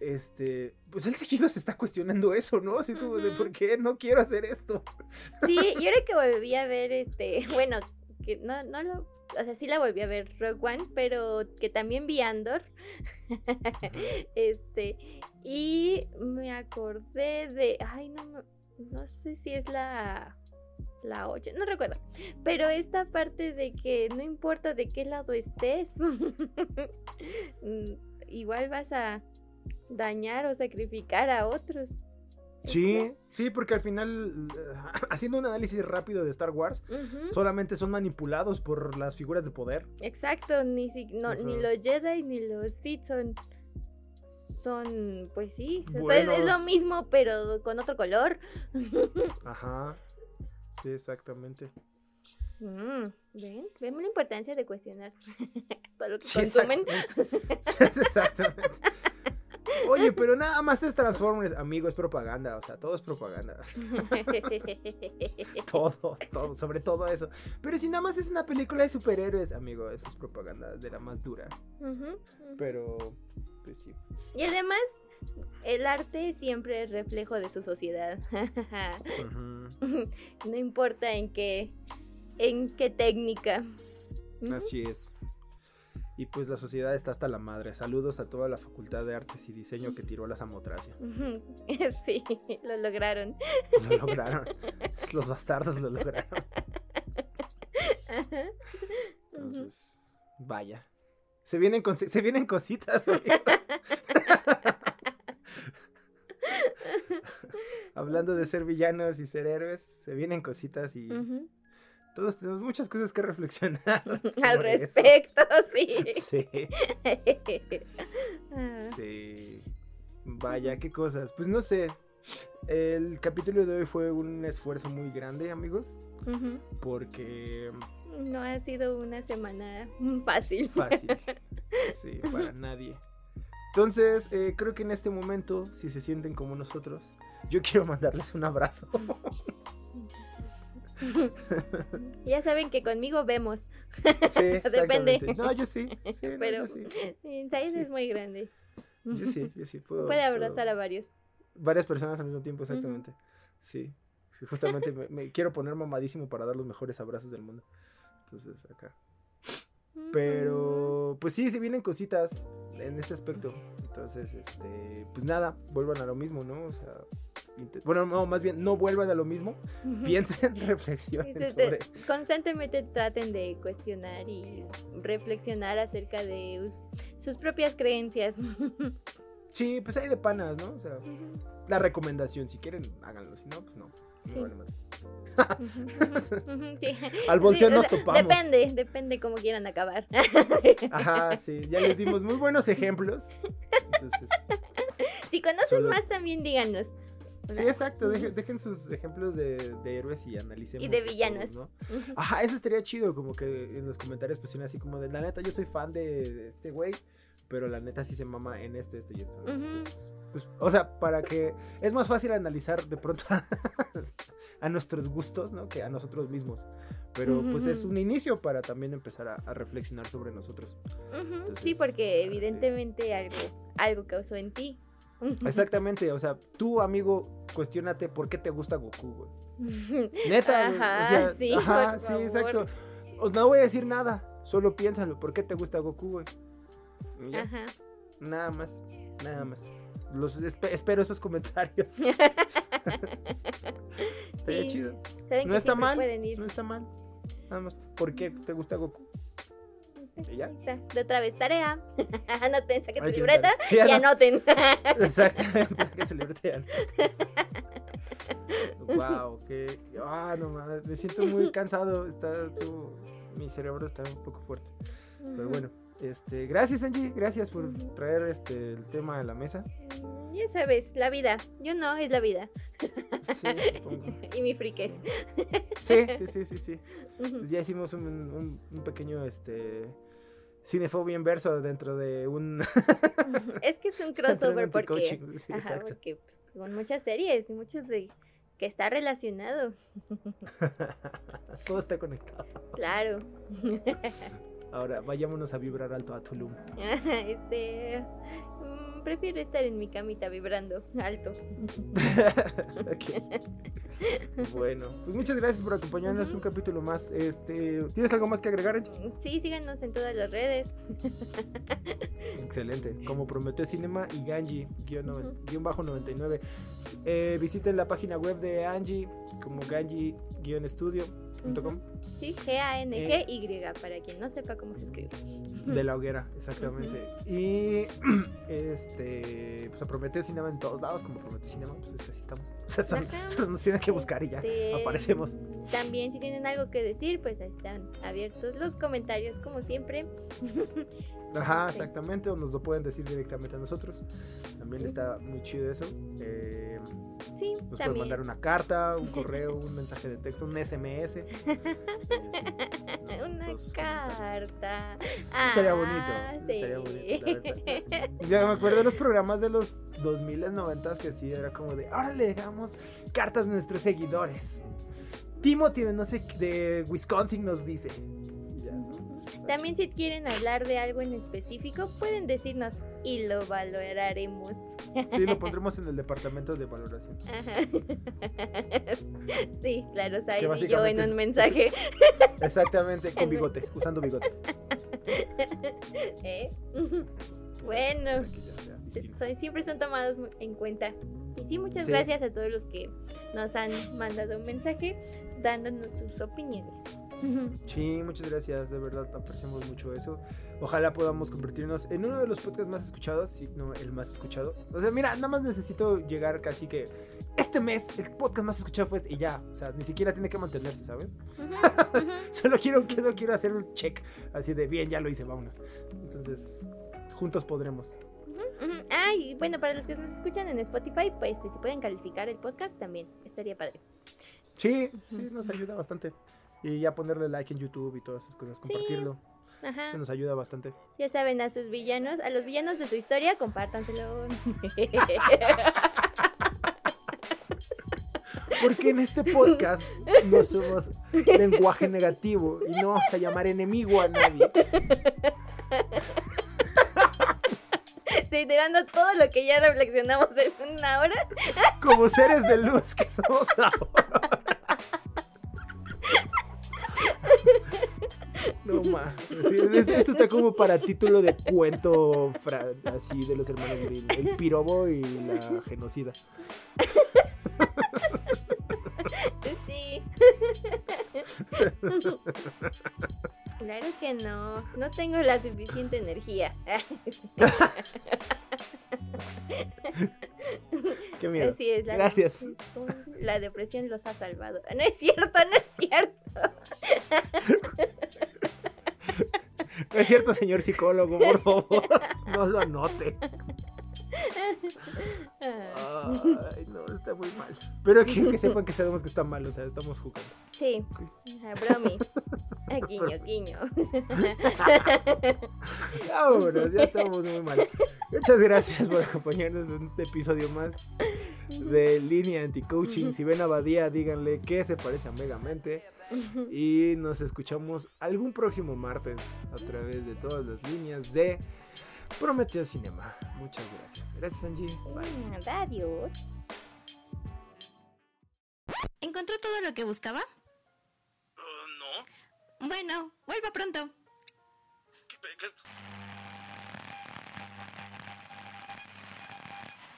este, pues él seguido se está cuestionando eso, ¿no? Así como de. ¿por qué no quiero hacer esto? Sí, y ahora que volví a ver este, bueno, que no, no lo, o sea, sí la volví a ver Rogue One, pero que también vi Andor. este, y me acordé de, ay, no, no sé si es la la 8, no recuerdo, pero esta parte de que no importa de qué lado estés, mm, igual vas a dañar o sacrificar a otros. Sí, sí, porque al final, haciendo un análisis rápido de Star Wars, solamente son manipulados por las figuras de poder. Exacto, ni, si- no, ni los Jedi ni los Sith son, son pues sí, o sea, es- es, lo mismo pero con otro color. Ajá. Sí, exactamente. Mm, ¿Ven? Vemos la importancia de cuestionar todo lo que Sí, consumen. exactamente. Sí, exactamente. Oye, pero nada más es Transformers, amigo, es propaganda, o sea, todo es propaganda. Todo, todo, sobre todo eso. Pero si nada más es una película de superhéroes, amigo, eso es propaganda de la más dura. Pero, pues sí. Y además, el arte siempre es reflejo de su sociedad. No importa en qué, en qué técnica. Así es. Y pues la sociedad está hasta la madre. Saludos a toda la Facultad de Artes y Diseño que tiró la samotracia. Sí, lo lograron. Lo lograron. Los bastardos lo lograron. Entonces, vaya. Se vienen, con- se vienen cositas, amigos. Hablando de ser villanos y ser héroes, se vienen cositas y todos tenemos muchas cosas que reflexionar. Al eso. respecto, sí. Sí, Ah, sí. Vaya, qué cosas. Pues no sé. El capítulo de hoy fue un esfuerzo muy grande, amigos, porque No ha sido una semana fácil. fácil. Sí, para nadie. Entonces, eh, creo que en este momento, si se sienten como nosotros, yo quiero mandarles un abrazo. ya saben que conmigo vemos. Sí, Depende. No, yo sí. sí no, Pero yo sí. Said Sí. es muy grande. Yo sí, yo sí puedo. Puede puedo- abrazar a varios. Varias personas al mismo tiempo, exactamente. Sí. Sí, justamente me, me quiero poner mamadísimo para dar los mejores abrazos del mundo. Entonces, acá. Pero, pues sí, se vienen cositas en ese aspecto. Entonces, este, pues nada, vuelvan a lo mismo, ¿no? O sea, bueno, no, más bien, no vuelvan a lo mismo. Piensen, reflexionen Te- sobre. Constantemente traten de cuestionar y reflexionar acerca de us- sus propias creencias. Sí, pues hay de panas, ¿no? O sea, la recomendación, si quieren, háganlo. Si no, pues no. Sí. vale madre. Sí. Al volteo Sí, nos topamos. Depende, depende cómo quieran acabar. Ajá, sí, ya les dimos muy buenos ejemplos. Entonces, Si conocen Solo- más, también díganos. Sí, exacto, dejen, dejen sus ejemplos de, de héroes y analicemos. Y de villanos. todos, ¿no? Ajá, eso estaría chido, como que en los comentarios pusieran así como de, la neta, yo soy fan de este güey, pero la neta sí se mama en esto, esto y esto. Ujú. Entonces, pues, o sea, para que es más fácil analizar de pronto a, nuestros gustos, ¿no? Que a nosotros mismos. Pero pues es un inicio para también empezar a, a reflexionar sobre nosotros. Ujú, Entonces, sí, porque ah, sí. evidentemente algo, algo causó en ti. Exactamente, o sea, tú, amigo, cuestiónate por qué te gusta Goku, güey. Neta, güey, o Ajá, sea, sí, ajá, sí, favor. exacto. No voy a decir nada, solo piénsalo, ¿por qué te gusta Goku, güey? Ya, Ajá. Nada más, nada más. Los espe- espero esos comentarios. Sería Sí, chido. saben No que está mal, Pueden ir. no está mal. Nada más, ¿por qué te gusta Goku? ¿Y ya? De otra vez, tarea. anoten, saquen Ahí su libreta. Sí, y anot- anoten. Exactamente, que se librete Wow, que. Ah, no mames, me siento muy cansado. Está, estuvo- mi cerebro está un poco fuerte. Pero bueno, este, gracias Angie, gracias por traer este el tema a la mesa. Mm, Ya sabes, la vida. Yo no, es la vida. Sí, supongo. y mi friques. Sí, sí, sí, sí, sí. Pues ya hicimos un, un- un pequeño este cinefobia inverso dentro de un es que es un crossover porque. Sí, ajá, exacto. porque pues, son muchas series y muchos de que está relacionado. Todo está conectado. Claro. Ahora, vayámonos a vibrar alto a Tulum. este. mm, prefiero estar en mi camita vibrando alto. Bueno, pues muchas gracias por acompañarnos un capítulo más. Este, ¿tienes algo más que agregar? Angie? Sí, síganos en todas las redes. Excelente. Como prometió Cinema y Ganji, guion, noven- Ujú. guion bajo 99. S- eh, visiten la página web de Angie como Sí, G-A-N-G-Y, para quien no sepa cómo se escribe. de la hoguera, exactamente. Y este, pues a Prometeo Cinema en todos lados, como Prometeo Cinema, pues es que así estamos. O sea, Ajá. solo nos tienen que buscar y ya aparecemos. También si tienen algo que decir, pues ahí están abiertos los comentarios como siempre. Ajá, exactamente, o nos lo pueden decir directamente a nosotros. También está muy chido eso. Eh, Sí, nos pueden mandar una carta, un correo, un mensaje de texto, un SMS. Eh, sí, ¿no? Una carta. Estaría Ah, bonito, estaría sí. bonito. Ya me acuerdo de los programas de los 2000, 90 que sí, era como de, ahora le dejamos cartas a nuestros seguidores. Timothy de no sé, de Wisconsin nos dice. Y ya, ¿no? Está También si quieren hablar de algo en específico, pueden decirnos y lo valoraremos. Sí, lo pondremos en el departamento de valoración. Ajá. Sí, claro, Said y yo en es- un mensaje. Exactamente, con bigote, usando bigote. ¿Eh? Bueno, ya soy- siempre son tomados en cuenta. Y sí, muchas Sí. gracias a todos los que nos han mandado un mensaje dándonos sus opiniones. Sí, muchas gracias, de verdad apreciamos mucho eso. Ojalá podamos convertirnos en uno de los podcasts más escuchados, si no el más escuchado. O sea, mira, nada más necesito llegar casi que este mes el podcast más escuchado fue este y ya, o sea, ni siquiera tiene que mantenerse, ¿sabes? Solo quiero, quiero, quiero hacer un check así de bien, ya lo hice, vámonos. Entonces, juntos podremos. Ujú. Ah, bueno, para los que nos escuchan en Spotify, pues si pueden calificar el podcast también, estaría padre. Sí, sí, nos ayuda bastante. Y ya ponerle like en YouTube y todas esas cosas, compartirlo. Ajá. Eso nos ayuda bastante. Ya saben, a sus villanos, a los villanos de su historia, compártanselo. Porque en este podcast no somos lenguaje negativo y no vamos a llamar enemigo a nadie. Reiterando todo lo que ya reflexionamos en una hora. Como seres de luz que somos ahora. Esto está como para título de cuento fra- así de los hermanos Grimm. El pirobo y la genocida. Sí. Claro que no, no tengo la suficiente energía. Qué miedo. Así es, la Gracias. depresión- La depresión los ha salvado. No es cierto, no es cierto. Es cierto, señor psicólogo, por favor. No lo anote. Ay, no, está muy mal. Pero quiero que sepan que sabemos que está mal, o sea, estamos jugando. Sí, bromi. Ah, Guiño, guiño. Vámonos, ya estamos muy mal. Muchas gracias por acompañarnos en un episodio más de Línea Anti-Coaching. Si ven a Badía, díganle que se parece a Megamente. Y nos escuchamos algún próximo martes a través de todas las líneas de Prometeo Cinema. Muchas gracias. Gracias, Angie. Bye. Adiós. ¿Encontró todo lo que buscaba? Uh, no. Bueno, vuelva pronto. ¿Qué- qué-